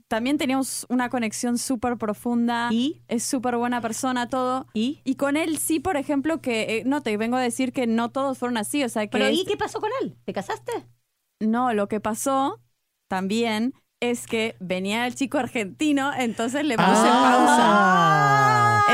Speaker 6: también teníamos una conexión súper profunda.
Speaker 5: ¿Y?
Speaker 6: Es súper buena persona, todo.
Speaker 5: ¿Y?
Speaker 6: Y con él sí, por ejemplo, que... eh, no, te vengo a decir que no todos fueron así, o sea, que...
Speaker 5: Pero ¿y qué pasó con él? ¿Te casaste?
Speaker 6: No, lo que pasó también es que venía el chico argentino, entonces le puse
Speaker 3: Ah.
Speaker 6: pausa.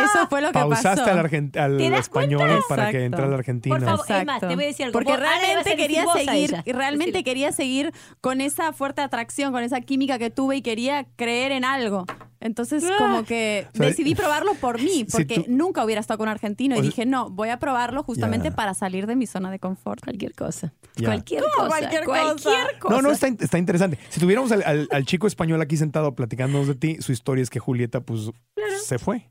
Speaker 6: Eso fue lo que
Speaker 3: Pausaste
Speaker 6: pasó.
Speaker 3: al, argent- al
Speaker 5: ¿Te das
Speaker 3: español
Speaker 6: cuenta?
Speaker 3: para que entrara al argentino.
Speaker 5: Por favor, es más, te voy a decir algo.
Speaker 6: Porque
Speaker 5: Vos
Speaker 6: realmente quería seguir, realmente quería seguir con esa fuerte atracción, con esa química que tuve y quería creer en algo. Entonces, como que
Speaker 3: O sea,
Speaker 6: decidí probarlo por mí,
Speaker 3: si
Speaker 6: porque
Speaker 3: tú-
Speaker 6: nunca hubiera estado con un argentino y
Speaker 3: sea-
Speaker 6: dije, no, voy a probarlo justamente para salir de mi zona de confort.
Speaker 5: Cualquier cosa. Cualquier
Speaker 6: ¿Cómo
Speaker 5: cosa.
Speaker 6: cualquier cosa?
Speaker 5: Cualquier cosa.
Speaker 3: No, no, está, está interesante. Si tuviéramos al, al- al chico español aquí sentado platicándonos de ti, su historia es que Julieta pues se fue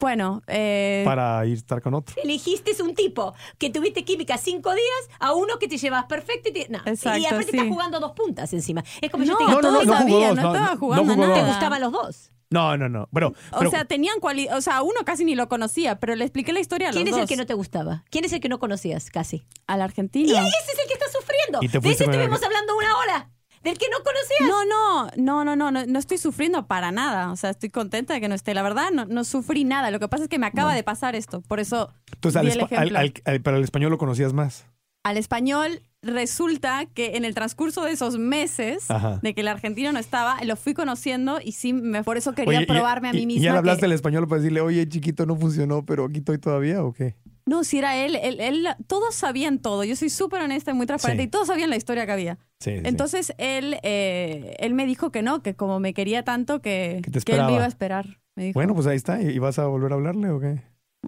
Speaker 6: Bueno, eh,
Speaker 3: para ir a estar con otro.
Speaker 5: Elegiste un tipo que tuviste química cinco días a uno que te llevas perfecto y, te, no.
Speaker 6: Exacto,
Speaker 5: y aparte
Speaker 6: sí.
Speaker 5: estás jugando dos puntas encima. Es como yo
Speaker 6: no,
Speaker 5: te digo,
Speaker 3: No, no,
Speaker 6: todos
Speaker 3: no,
Speaker 6: sabían,
Speaker 3: dos,
Speaker 6: no,
Speaker 3: no,
Speaker 6: estaba
Speaker 3: no
Speaker 6: jugando
Speaker 3: dos.
Speaker 5: te
Speaker 6: nada.
Speaker 5: gustaban los dos.
Speaker 3: No, no, no. Pero,
Speaker 6: O
Speaker 3: pero-
Speaker 6: sea, tenían cualidad, o sea, a uno casi ni lo conocía, pero le expliqué la historia a los
Speaker 5: ¿Quién es el que no te gustaba? ¿Quién es el que no conocías casi?
Speaker 6: Al argentino.
Speaker 5: Y ese es el que está sufriendo.
Speaker 3: Y te
Speaker 5: de
Speaker 3: fuiste
Speaker 5: ese estuvimos hablando una hora. Del que no conocías.
Speaker 6: No, no, no, no, no, no, no estoy sufriendo para nada. O sea, estoy contenta de que no esté. La verdad, no, no sufrí nada. Lo que pasa es que me acaba de pasar esto. Por eso
Speaker 3: entonces al,
Speaker 6: di el
Speaker 3: espa- al-
Speaker 6: ejemplo.
Speaker 3: al- al- pero al español lo conocías más.
Speaker 6: al español resulta que en el transcurso de esos meses
Speaker 3: Ajá.
Speaker 6: de que el argentino no estaba, lo fui conociendo y sí, me, por eso quería
Speaker 3: Oye, y-
Speaker 6: probarme a
Speaker 3: y-
Speaker 6: mí
Speaker 3: y
Speaker 6: misma.
Speaker 3: ya le hablaste
Speaker 6: que-
Speaker 3: el español para decirle, oye, chiquito, no funcionó, pero aquí estoy todavía o qué?
Speaker 6: No, si era él, él, él- todos sabían todo. Yo soy súper honesta y muy transparente
Speaker 3: Sí.
Speaker 6: y todos sabían la historia que había.
Speaker 3: Sí, sí.
Speaker 6: Entonces él, eh, él me dijo que no, que como me quería tanto que,
Speaker 3: Que
Speaker 6: él me iba a esperar. Me dijo.
Speaker 3: Bueno, pues ahí está. ¿Y vas a volver a hablarle o qué?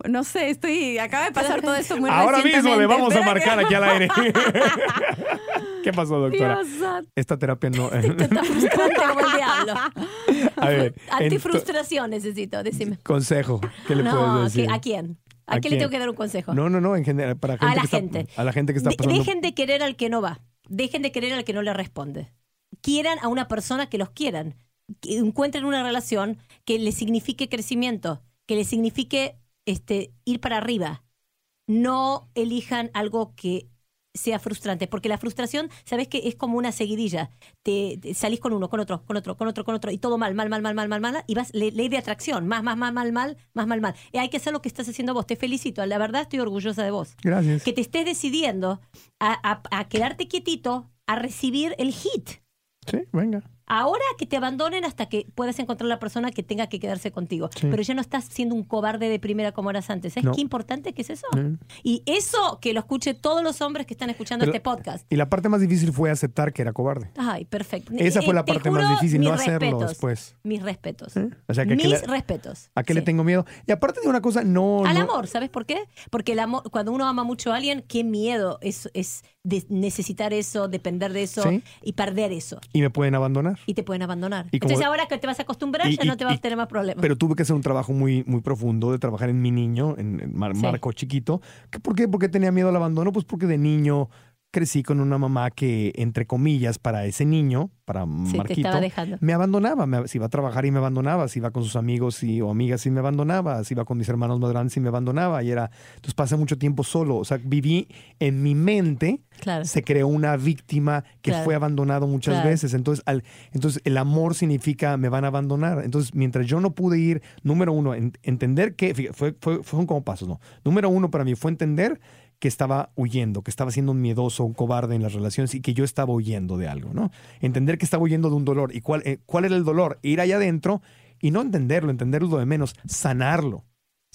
Speaker 6: No sé, estoy. Acaba de pasar todo esto muy
Speaker 3: Ahora mismo le vamos a marcar aquí al aire. ¿Qué pasó, doctora?
Speaker 6: Dios.
Speaker 3: Esta terapia no.
Speaker 5: Está frustrante como el diablo.
Speaker 3: A ver,
Speaker 5: Antifrustración necesito, decime.
Speaker 3: consejo. ¿Qué le
Speaker 5: no,
Speaker 3: puedes
Speaker 5: ¿a qué-
Speaker 3: decir?
Speaker 5: ¿a quién? ¿A,
Speaker 3: ¿A
Speaker 5: quién le tengo que dar un consejo?
Speaker 3: No, no, no, en general, para gente
Speaker 5: a la
Speaker 3: que está-
Speaker 5: gente.
Speaker 3: a la gente que está pasando.
Speaker 5: Dejen de querer al que no va. Dejen de querer al que no le responde. Quieran a una persona que los quieran. Que encuentren una relación que les signifique crecimiento, que les signifique este, ir para arriba. No elijan algo que sea frustrante, porque la frustración, sabes que es como una seguidilla. Te, te salís con uno, con otro, con otro, con otro, con otro, y todo mal, mal, mal, mal, mal, mal, mal, y vas, le- ley de atracción, más, más, más, mal, mal, más, mal, mal. Y hay que hacer lo que estás haciendo vos. Te felicito, la verdad estoy orgullosa de vos
Speaker 3: Gracias.
Speaker 5: que te estés decidiendo a, a- a quedarte quietito, a recibir el hit.
Speaker 3: Sí, venga.
Speaker 5: Ahora que te abandonen hasta que puedas encontrar la persona que tenga que quedarse contigo.
Speaker 3: Sí.
Speaker 5: Pero ya no estás siendo un cobarde de primera como eras antes. ¿Sabes
Speaker 3: No.
Speaker 5: qué importante que es eso?
Speaker 3: Mm.
Speaker 5: Y eso que lo escuche todos los hombres que están escuchando
Speaker 3: Pero-
Speaker 5: este podcast.
Speaker 3: Y la parte más difícil fue aceptar que era cobarde.
Speaker 5: Ay, perfecto.
Speaker 3: Esa fue
Speaker 5: Eh,
Speaker 3: la
Speaker 5: te
Speaker 3: parte
Speaker 5: juro,
Speaker 3: más difícil, no hacerlo
Speaker 5: respetos.
Speaker 3: después.
Speaker 5: Mis respetos.
Speaker 3: ¿Eh? O sea, que ¿a qué
Speaker 5: mis
Speaker 3: le-
Speaker 5: respetos.
Speaker 3: ¿A qué le tengo miedo? Y aparte de una cosa, no.
Speaker 5: Al
Speaker 3: no-
Speaker 5: amor, ¿sabes por qué? Porque el amor, cuando uno ama mucho a alguien, qué miedo es, es de necesitar eso, depender de eso
Speaker 3: Sí.
Speaker 5: y perder eso.
Speaker 3: Y me pueden abandonar.
Speaker 5: Y te pueden abandonar.
Speaker 3: Y como-
Speaker 5: Entonces ahora que te vas a acostumbrar,
Speaker 3: Y-
Speaker 5: ya no te vas a tener más problemas.
Speaker 3: Pero tuve que hacer un trabajo muy, muy profundo de trabajar en mi niño, en, en Mar-
Speaker 5: Sí.
Speaker 3: Marco chiquito. ¿Qué- ¿Por qué? Tenía miedo al abandono. Pues porque de niño crecí con una mamá que, entre comillas, para ese niño, para
Speaker 5: sí,
Speaker 3: Marquito, me abandonaba. Me- si iba a trabajar y me abandonaba, si iba con sus amigos y, o amigas y me abandonaba, si iba con mis hermanos más grandes y me abandonaba. Y era, entonces pasé mucho tiempo solo. O sea, viví en mi mente,
Speaker 5: Claro.
Speaker 3: se creó una víctima que
Speaker 5: Claro.
Speaker 3: fue abandonado muchas
Speaker 5: Claro.
Speaker 3: veces. Entonces, al, entonces, el amor significa me van a abandonar. Entonces, mientras yo no pude ir, número uno, en- entender que, fíjate, fue, fue, fueron como pasos, ¿no? Número uno para mí fue entender que estaba huyendo, que estaba siendo un miedoso, un cobarde en las relaciones y que yo estaba huyendo de algo, ¿no? Entender que estaba huyendo de un dolor. ¿Y cuál, eh, cuál era el dolor? Ir allá adentro y no entenderlo, entenderlo de menos, sanarlo.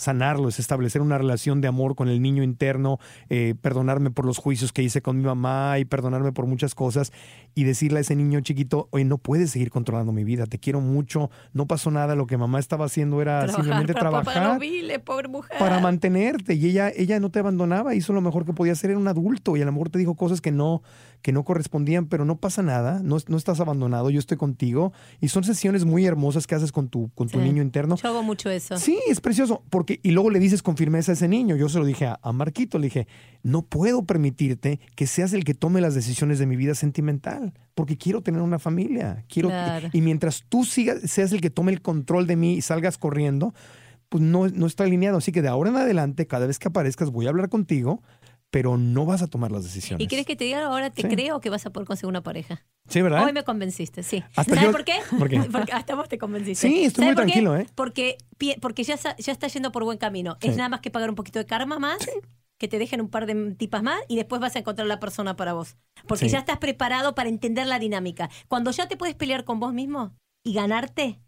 Speaker 3: Sanarlo es establecer una relación de amor con el niño interno, eh, perdonarme por los juicios que hice con mi mamá y perdonarme por muchas cosas y decirle a ese niño chiquito, oye, no puedes seguir controlando mi vida, te quiero mucho, no pasó nada, lo que mamá estaba haciendo era simplemente
Speaker 5: para
Speaker 3: trabajar
Speaker 5: no vile, pobre mujer.
Speaker 3: para mantenerte y ella ella no te abandonaba hizo lo mejor que podía hacer era un adulto y a lo mejor te dijo cosas que no que no correspondían pero no pasa nada no, no estás abandonado yo estoy contigo y son sesiones muy hermosas que haces con tu con tu
Speaker 5: Sí.
Speaker 3: niño interno
Speaker 5: Yo hago mucho eso.
Speaker 3: Sí, es precioso, porque y luego le dices con firmeza a ese niño. Yo se lo dije a, a Marquito, le dije, no puedo permitirte que seas el que tome las decisiones de mi vida sentimental, porque quiero tener una familia, quiero
Speaker 5: Claro.
Speaker 3: y mientras tú sigas seas el que tome el control de mí y salgas corriendo, pues no no está alineado. Así que de ahora en adelante, cada vez que aparezcas, voy a hablar contigo, pero no vas a tomar las decisiones.
Speaker 5: ¿Y quieres que te diga ahora te
Speaker 3: Sí.
Speaker 5: creo que vas a poder conseguir una pareja?
Speaker 3: Sí, ¿verdad?
Speaker 5: Hoy me convenciste, sí.
Speaker 3: Hasta
Speaker 5: ¿Sabes
Speaker 3: yo-
Speaker 5: por qué?
Speaker 3: ¿Por qué?
Speaker 5: Porque hasta vos te convenciste.
Speaker 3: Sí, estoy
Speaker 5: ¿Sabes
Speaker 3: muy
Speaker 5: por qué?
Speaker 3: tranquilo, ¿eh?
Speaker 5: Porque, porque ya, ya está yendo por buen camino.
Speaker 3: Sí.
Speaker 5: Es nada más que pagar un poquito de karma más, que te dejen un par de tipas más y después vas a encontrar la persona para vos. Porque
Speaker 3: Sí.
Speaker 5: ya estás preparado para entender la dinámica. Cuando ya te puedes pelear con vos mismo y ganarte,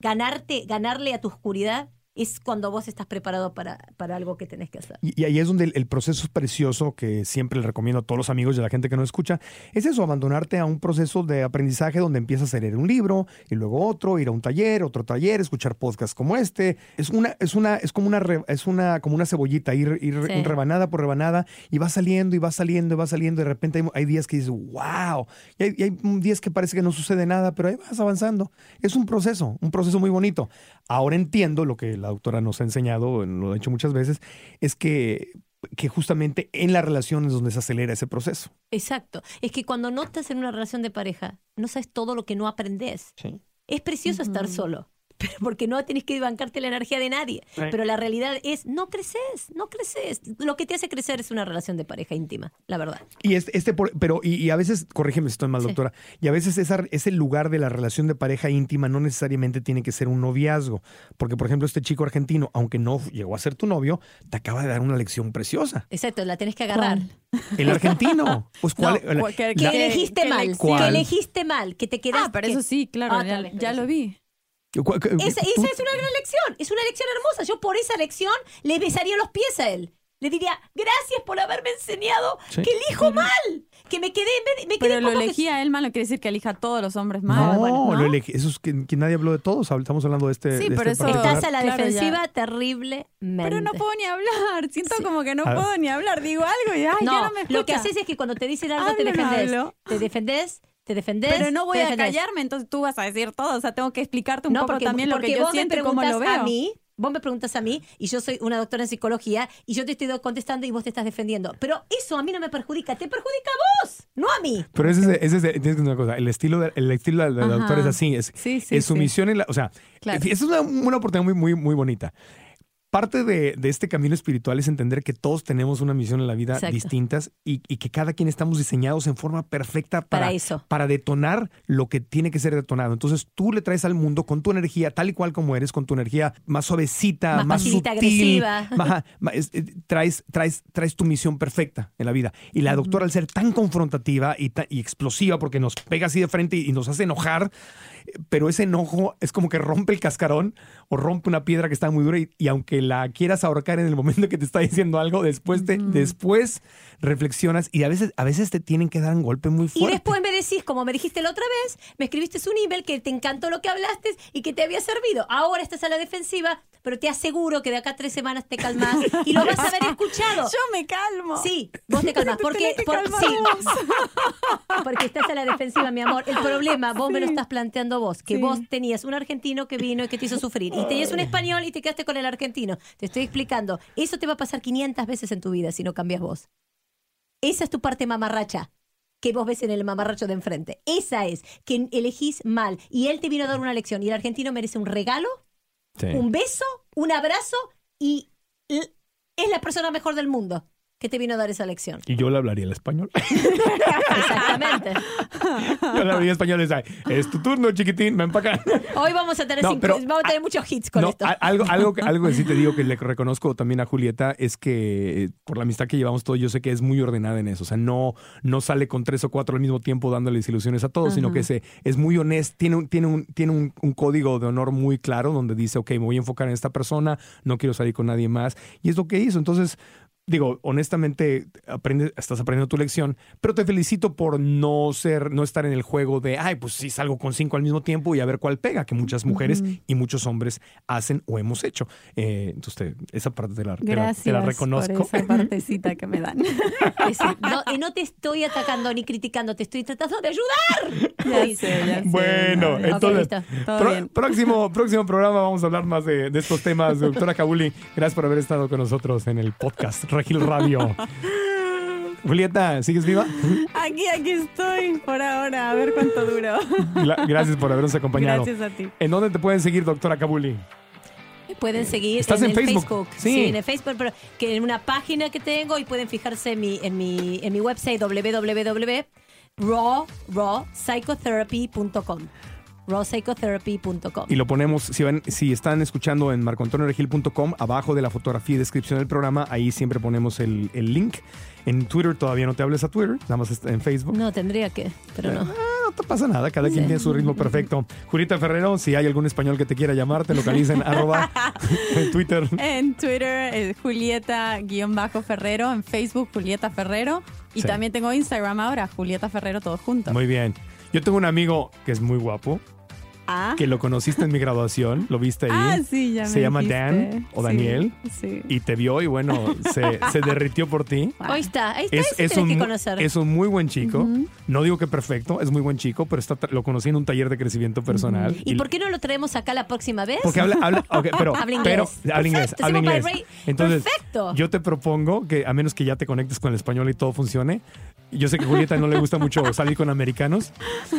Speaker 5: ganarte, ganarle a tu oscuridad, es cuando vos estás preparado para, para algo que tenés que hacer.
Speaker 3: Y, y ahí es donde el, el proceso precioso que siempre le recomiendo a todos los amigos y a la gente que nos escucha, es eso, abandonarte a un proceso de aprendizaje donde empiezas a leer un libro y luego otro, ir a un taller, otro taller, escuchar podcasts como este. Es una, es una, es como una, re- es una, como una cebollita, ir, ir
Speaker 5: Sí.
Speaker 3: rebanada por rebanada y va saliendo y va saliendo y va saliendo. De repente hay, hay días que dices, wow. Y hay, y hay días que parece que no sucede nada, pero ahí vas avanzando. Es un proceso, un proceso muy bonito. Ahora entiendo lo que la doctora nos ha enseñado, lo ha hecho muchas veces, es que, que justamente en las relaciones donde se acelera ese proceso.
Speaker 5: Exacto. Es que cuando no estás en una relación de pareja, no sabes todo lo que no aprendes. Es precioso estar solo, pero porque no tenés que bancarte la energía de nadie.
Speaker 3: Sí.
Speaker 5: Pero la realidad es, no creces, no creces. Lo que te hace crecer es una relación de pareja íntima, la verdad.
Speaker 3: Y este, este por- pero, y, y a veces, corrígeme si estoy mal,
Speaker 5: Sí.
Speaker 3: doctora, y a veces esa, ese lugar de la relación de pareja íntima no necesariamente tiene que ser un noviazgo. Porque, por ejemplo, este chico argentino, aunque no llegó a ser tu novio, te acaba de dar una lección preciosa.
Speaker 5: Exacto, la tenés que agarrar.
Speaker 3: El argentino. Pues, ¿cuál?
Speaker 6: No,
Speaker 3: la-
Speaker 6: cual- que-
Speaker 5: Que
Speaker 3: la-
Speaker 5: elegiste
Speaker 6: que
Speaker 5: mal,
Speaker 6: lección.
Speaker 5: que elegiste mal, que te quedaste.
Speaker 6: Ah, pero
Speaker 5: que-
Speaker 6: eso sí, claro,
Speaker 5: Otra
Speaker 6: ya,
Speaker 5: vez,
Speaker 6: ya
Speaker 5: pero
Speaker 6: lo vi.
Speaker 3: ¿Cuál- qué-
Speaker 5: Esa, esa es una gran lección, es una lección hermosa. Yo por esa lección le besaría los pies a él. le diría, gracias por haberme enseñado
Speaker 3: Sí.
Speaker 5: que elijo mal, que me quedé, me, me quedé
Speaker 6: Pero lo
Speaker 5: como que-
Speaker 6: elegía él mal, no quiere decir que elija a todos los hombres mal.
Speaker 3: No,
Speaker 5: bueno, ¿no?
Speaker 3: lo elegí. Eso es que, que nadie habló de todos. Estamos hablando de este.
Speaker 6: Sí,
Speaker 3: de
Speaker 6: pero
Speaker 3: este
Speaker 6: eso-.
Speaker 5: Estás a la
Speaker 6: Claro, ya.
Speaker 5: defensiva terriblemente.
Speaker 6: Pero no puedo ni hablar. Siento como que no puedo ni hablar. Digo algo y ay,
Speaker 5: No,
Speaker 6: ya no me escucha.
Speaker 5: lo que haces es que cuando te dicen algo te
Speaker 6: Hablo, no
Speaker 5: defendés. Te defendés, te defendés.
Speaker 6: Pero no voy a callarme, entonces tú vas a decir todo. O sea, tengo que explicarte un
Speaker 5: No,
Speaker 6: poco
Speaker 5: porque,
Speaker 6: también lo que yo
Speaker 5: vos me
Speaker 6: siento y cómo
Speaker 5: preguntas
Speaker 6: lo veo.
Speaker 5: a mí, vos me preguntas a mí, y yo soy una doctora en psicología, y yo te estoy contestando y vos te estás defendiendo. Pero eso a mí no me perjudica, te perjudica a vos, no a mí.
Speaker 3: Pero ese es, ese es, tienes que entender una cosa, el estilo, de- el estilo del,
Speaker 6: Ajá.
Speaker 3: doctor es así, es,
Speaker 6: Sí, sí,
Speaker 3: es su
Speaker 6: sí.
Speaker 3: misión, en la, o sea,
Speaker 6: Claro.
Speaker 3: es una, una oportunidad muy, muy, muy bonita. Parte de, de este camino espiritual es entender que todos tenemos una misión en la vida
Speaker 5: Exacto.
Speaker 3: distintas y, y que cada quien estamos diseñados en forma perfecta para,
Speaker 5: Para eso.
Speaker 3: para detonar lo que tiene que ser detonado. Entonces tú le traes al mundo con tu energía tal y cual como eres, con tu energía más suavecita,
Speaker 5: Más
Speaker 3: más, sutil,
Speaker 5: agresiva.
Speaker 3: Es- eh, traes, traes, traes tu misión perfecta en la vida. Y la doctora, al ser tan confrontativa y, ta- y explosiva, porque nos pega así de frente y, y nos hace enojar, pero ese enojo es como que rompe el cascarón o rompe una piedra que está muy dura y, y aunque la quieras ahorcar en el momento que te está diciendo algo, después, te, después reflexionas y a veces, a veces te tienen que dar un golpe muy
Speaker 5: Y
Speaker 3: fuerte.
Speaker 5: después me decís, como me dijiste la otra vez, me escribiste un email que te encantó lo que hablaste y que te había servido. Ahora estás a la defensiva, pero te aseguro que de acá a tres semanas te calmás y lo vas a haber escuchado.
Speaker 6: Yo me calmo.
Speaker 5: Sí, vos te calmás.
Speaker 6: Te
Speaker 5: Porque, por- sí, porque estás a la defensiva, mi amor. El problema, vos me lo estás planteando vos, que
Speaker 6: Sí.
Speaker 5: vos tenías un argentino que vino y que te hizo sufrir, y tenías un español y te quedaste con el argentino. Te estoy explicando. Eso te va a pasar 500 veces en tu vida si no cambias vos. Esa es tu parte mamarracha que vos ves en el mamarracho de enfrente. Esa es, que elegís mal. Y él te vino a dar una lección. Y el argentino merece un regalo,
Speaker 3: Sí.
Speaker 5: un beso, un abrazo y es la persona mejor del mundo que te vino a dar esa lección.
Speaker 3: Y yo le hablaría el español.
Speaker 5: Exactamente.
Speaker 3: yo le hablaría español. Es, es tu turno, chiquitín, ven para acá.
Speaker 5: Hoy vamos a tener,
Speaker 3: No,
Speaker 5: cinco-
Speaker 3: pero-
Speaker 5: vamos a tener muchos hits con
Speaker 3: No,
Speaker 5: esto.
Speaker 3: algo, algo, que- algo que sí te digo que le reconozco también a Julieta es que eh, por la amistad que llevamos todos, yo sé que es muy ordenada en eso. O sea, no, no sale con tres o cuatro al mismo tiempo dándoles ilusiones a todos, sino que se, es muy honesta, tiene, un, tiene, un, tiene un, un código de honor muy claro donde dice, ok, me voy a enfocar en esta persona, no quiero salir con nadie más. Y es lo que hizo. Entonces, digo, honestamente, aprende, estás aprendiendo tu lección, pero te felicito por no ser, no estar en el juego de, ay, pues sí salgo con cinco al mismo tiempo y a ver cuál pega, que muchas mujeres y muchos hombres hacen o hemos hecho. Eh, entonces, te- esa parte te la, te la-
Speaker 6: Gracias
Speaker 3: te la reconozco.
Speaker 6: por esa partecita que me dan.
Speaker 5: No, y no te estoy atacando ni criticando, te estoy tratando de ayudar.
Speaker 6: Ya sé, ya sé.
Speaker 3: Bueno,
Speaker 6: no, no.
Speaker 3: entonces,
Speaker 5: listo.
Speaker 6: Todo
Speaker 3: pro-
Speaker 6: bien.
Speaker 3: próximo, próximo programa vamos a hablar más de, de estos temas. Doctora Kabuli, gracias por haber estado con nosotros en el podcast Regil Radio. Julieta, ¿sigues viva?
Speaker 6: Aquí, aquí estoy por ahora, a ver cuánto duro.
Speaker 3: Gra- Gracias por habernos acompañado.
Speaker 6: Gracias a ti.
Speaker 3: ¿En dónde te pueden seguir, doctora Kabuli?
Speaker 5: Me pueden seguir
Speaker 3: ¿Estás en
Speaker 5: el
Speaker 3: Facebook? Sí.
Speaker 5: Sí. en el Facebook, pero que en una página que tengo y pueden fijarse en mi, en mi, en mi website www.rawrawpsychotherapy.com rawpsychotherapy.com
Speaker 3: Y lo ponemos, si, van, si están escuchando en marcoantonioregil.com, abajo de la fotografía y descripción del programa, ahí siempre ponemos el, el link. En Twitter todavía no te hables a Twitter, nada más en Facebook.
Speaker 5: No, tendría que, pero no.
Speaker 3: Ah, no te pasa nada, cada quien tiene su ritmo perfecto. Julieta Ferrero, si hay algún español que te quiera llamar, te localicen arroba en Twitter.
Speaker 6: En Twitter, eh, Julieta-Ferrero. En Facebook, Julieta Ferrero. Y
Speaker 3: Sí.
Speaker 6: también tengo Instagram ahora, Julieta Ferrero, todo junto.
Speaker 3: Muy bien. Yo tengo un amigo que es muy guapo,
Speaker 6: ah,
Speaker 3: que lo conociste en mi graduación, lo viste ahí.
Speaker 6: ah, sí, ya
Speaker 3: Se
Speaker 6: me
Speaker 3: llama
Speaker 6: dijiste.
Speaker 3: Dan o Daniel.
Speaker 6: Sí.
Speaker 3: Y te vio y bueno, se, se derritió por ti.
Speaker 5: Ahí está, ahí está,
Speaker 3: Es, un,
Speaker 5: que
Speaker 3: mu-
Speaker 5: conocer.
Speaker 3: es un muy buen chico. No digo que perfecto, es muy buen chico, pero está, lo conocí en un taller de crecimiento personal.
Speaker 5: ¿Y por qué no lo traemos acá la próxima vez?
Speaker 3: Porque habla, habla, ok, pero,
Speaker 5: Habla
Speaker 3: pero
Speaker 5: inglés.
Speaker 3: habla inglés, habla inglés. Entonces,
Speaker 5: Perfecto.
Speaker 3: yo te propongo que a menos que ya te conectes con el español y todo funcione, yo sé que a Julieta no le gusta mucho salir con americanos.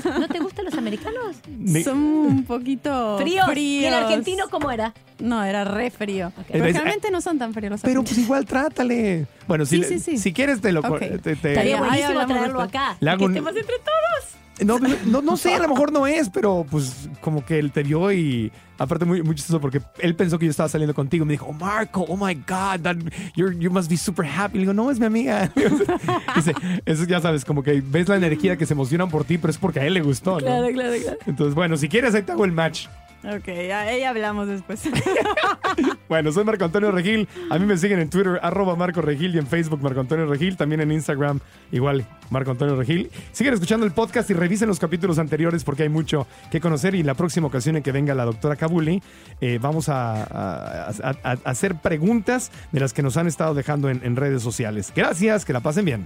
Speaker 5: ¿No te americanos?
Speaker 3: Ni-
Speaker 6: Son un poquito
Speaker 5: Fríos.
Speaker 6: fríos.
Speaker 5: ¿Y el argentino cómo era?
Speaker 6: No, era re frío. Pero
Speaker 3: Es-
Speaker 6: realmente no son tan fríos los
Speaker 3: Pero
Speaker 6: argentinos.
Speaker 3: pues igual trátale. Bueno, si,
Speaker 6: Sí,
Speaker 3: le-
Speaker 6: sí, sí.
Speaker 3: si quieres te lo...
Speaker 6: Ok.
Speaker 3: te- te-
Speaker 5: Estaría
Speaker 6: Ahí
Speaker 5: buenísimo
Speaker 6: hablamos
Speaker 5: traerlo
Speaker 6: después.
Speaker 5: acá.
Speaker 3: Le
Speaker 5: y
Speaker 3: hago
Speaker 5: que
Speaker 3: un-
Speaker 5: estemos entre todos.
Speaker 3: No, no, no sé, a lo mejor no es, pero pues como que él te vio y aparte muy, muy chistoso porque él pensó que yo estaba saliendo contigo. Me dijo, oh, Marco, oh my God, that, you're, you must be super happy. Le digo, no, es mi amiga. Dice, eso ya sabes, como que ves la energía que se emocionan por ti, pero es porque a él le gustó, ¿no?
Speaker 5: Claro, claro, claro.
Speaker 3: Entonces, bueno, si quieres, ahí te hago el match.
Speaker 6: Ok, ahí hablamos después.
Speaker 3: Bueno, soy Marco Antonio Regil. A mí me siguen en Twitter, arroba Marco Regil, y en Facebook, Marco Antonio Regil. También en Instagram, igual, Marco Antonio Regil. Sigan escuchando el podcast y revisen los capítulos anteriores porque hay mucho que conocer. Y la próxima ocasión en que venga la doctora Kabuli, eh, vamos a, hacer preguntas de las que nos han estado dejando en redes sociales. Gracias, que la pasen bien.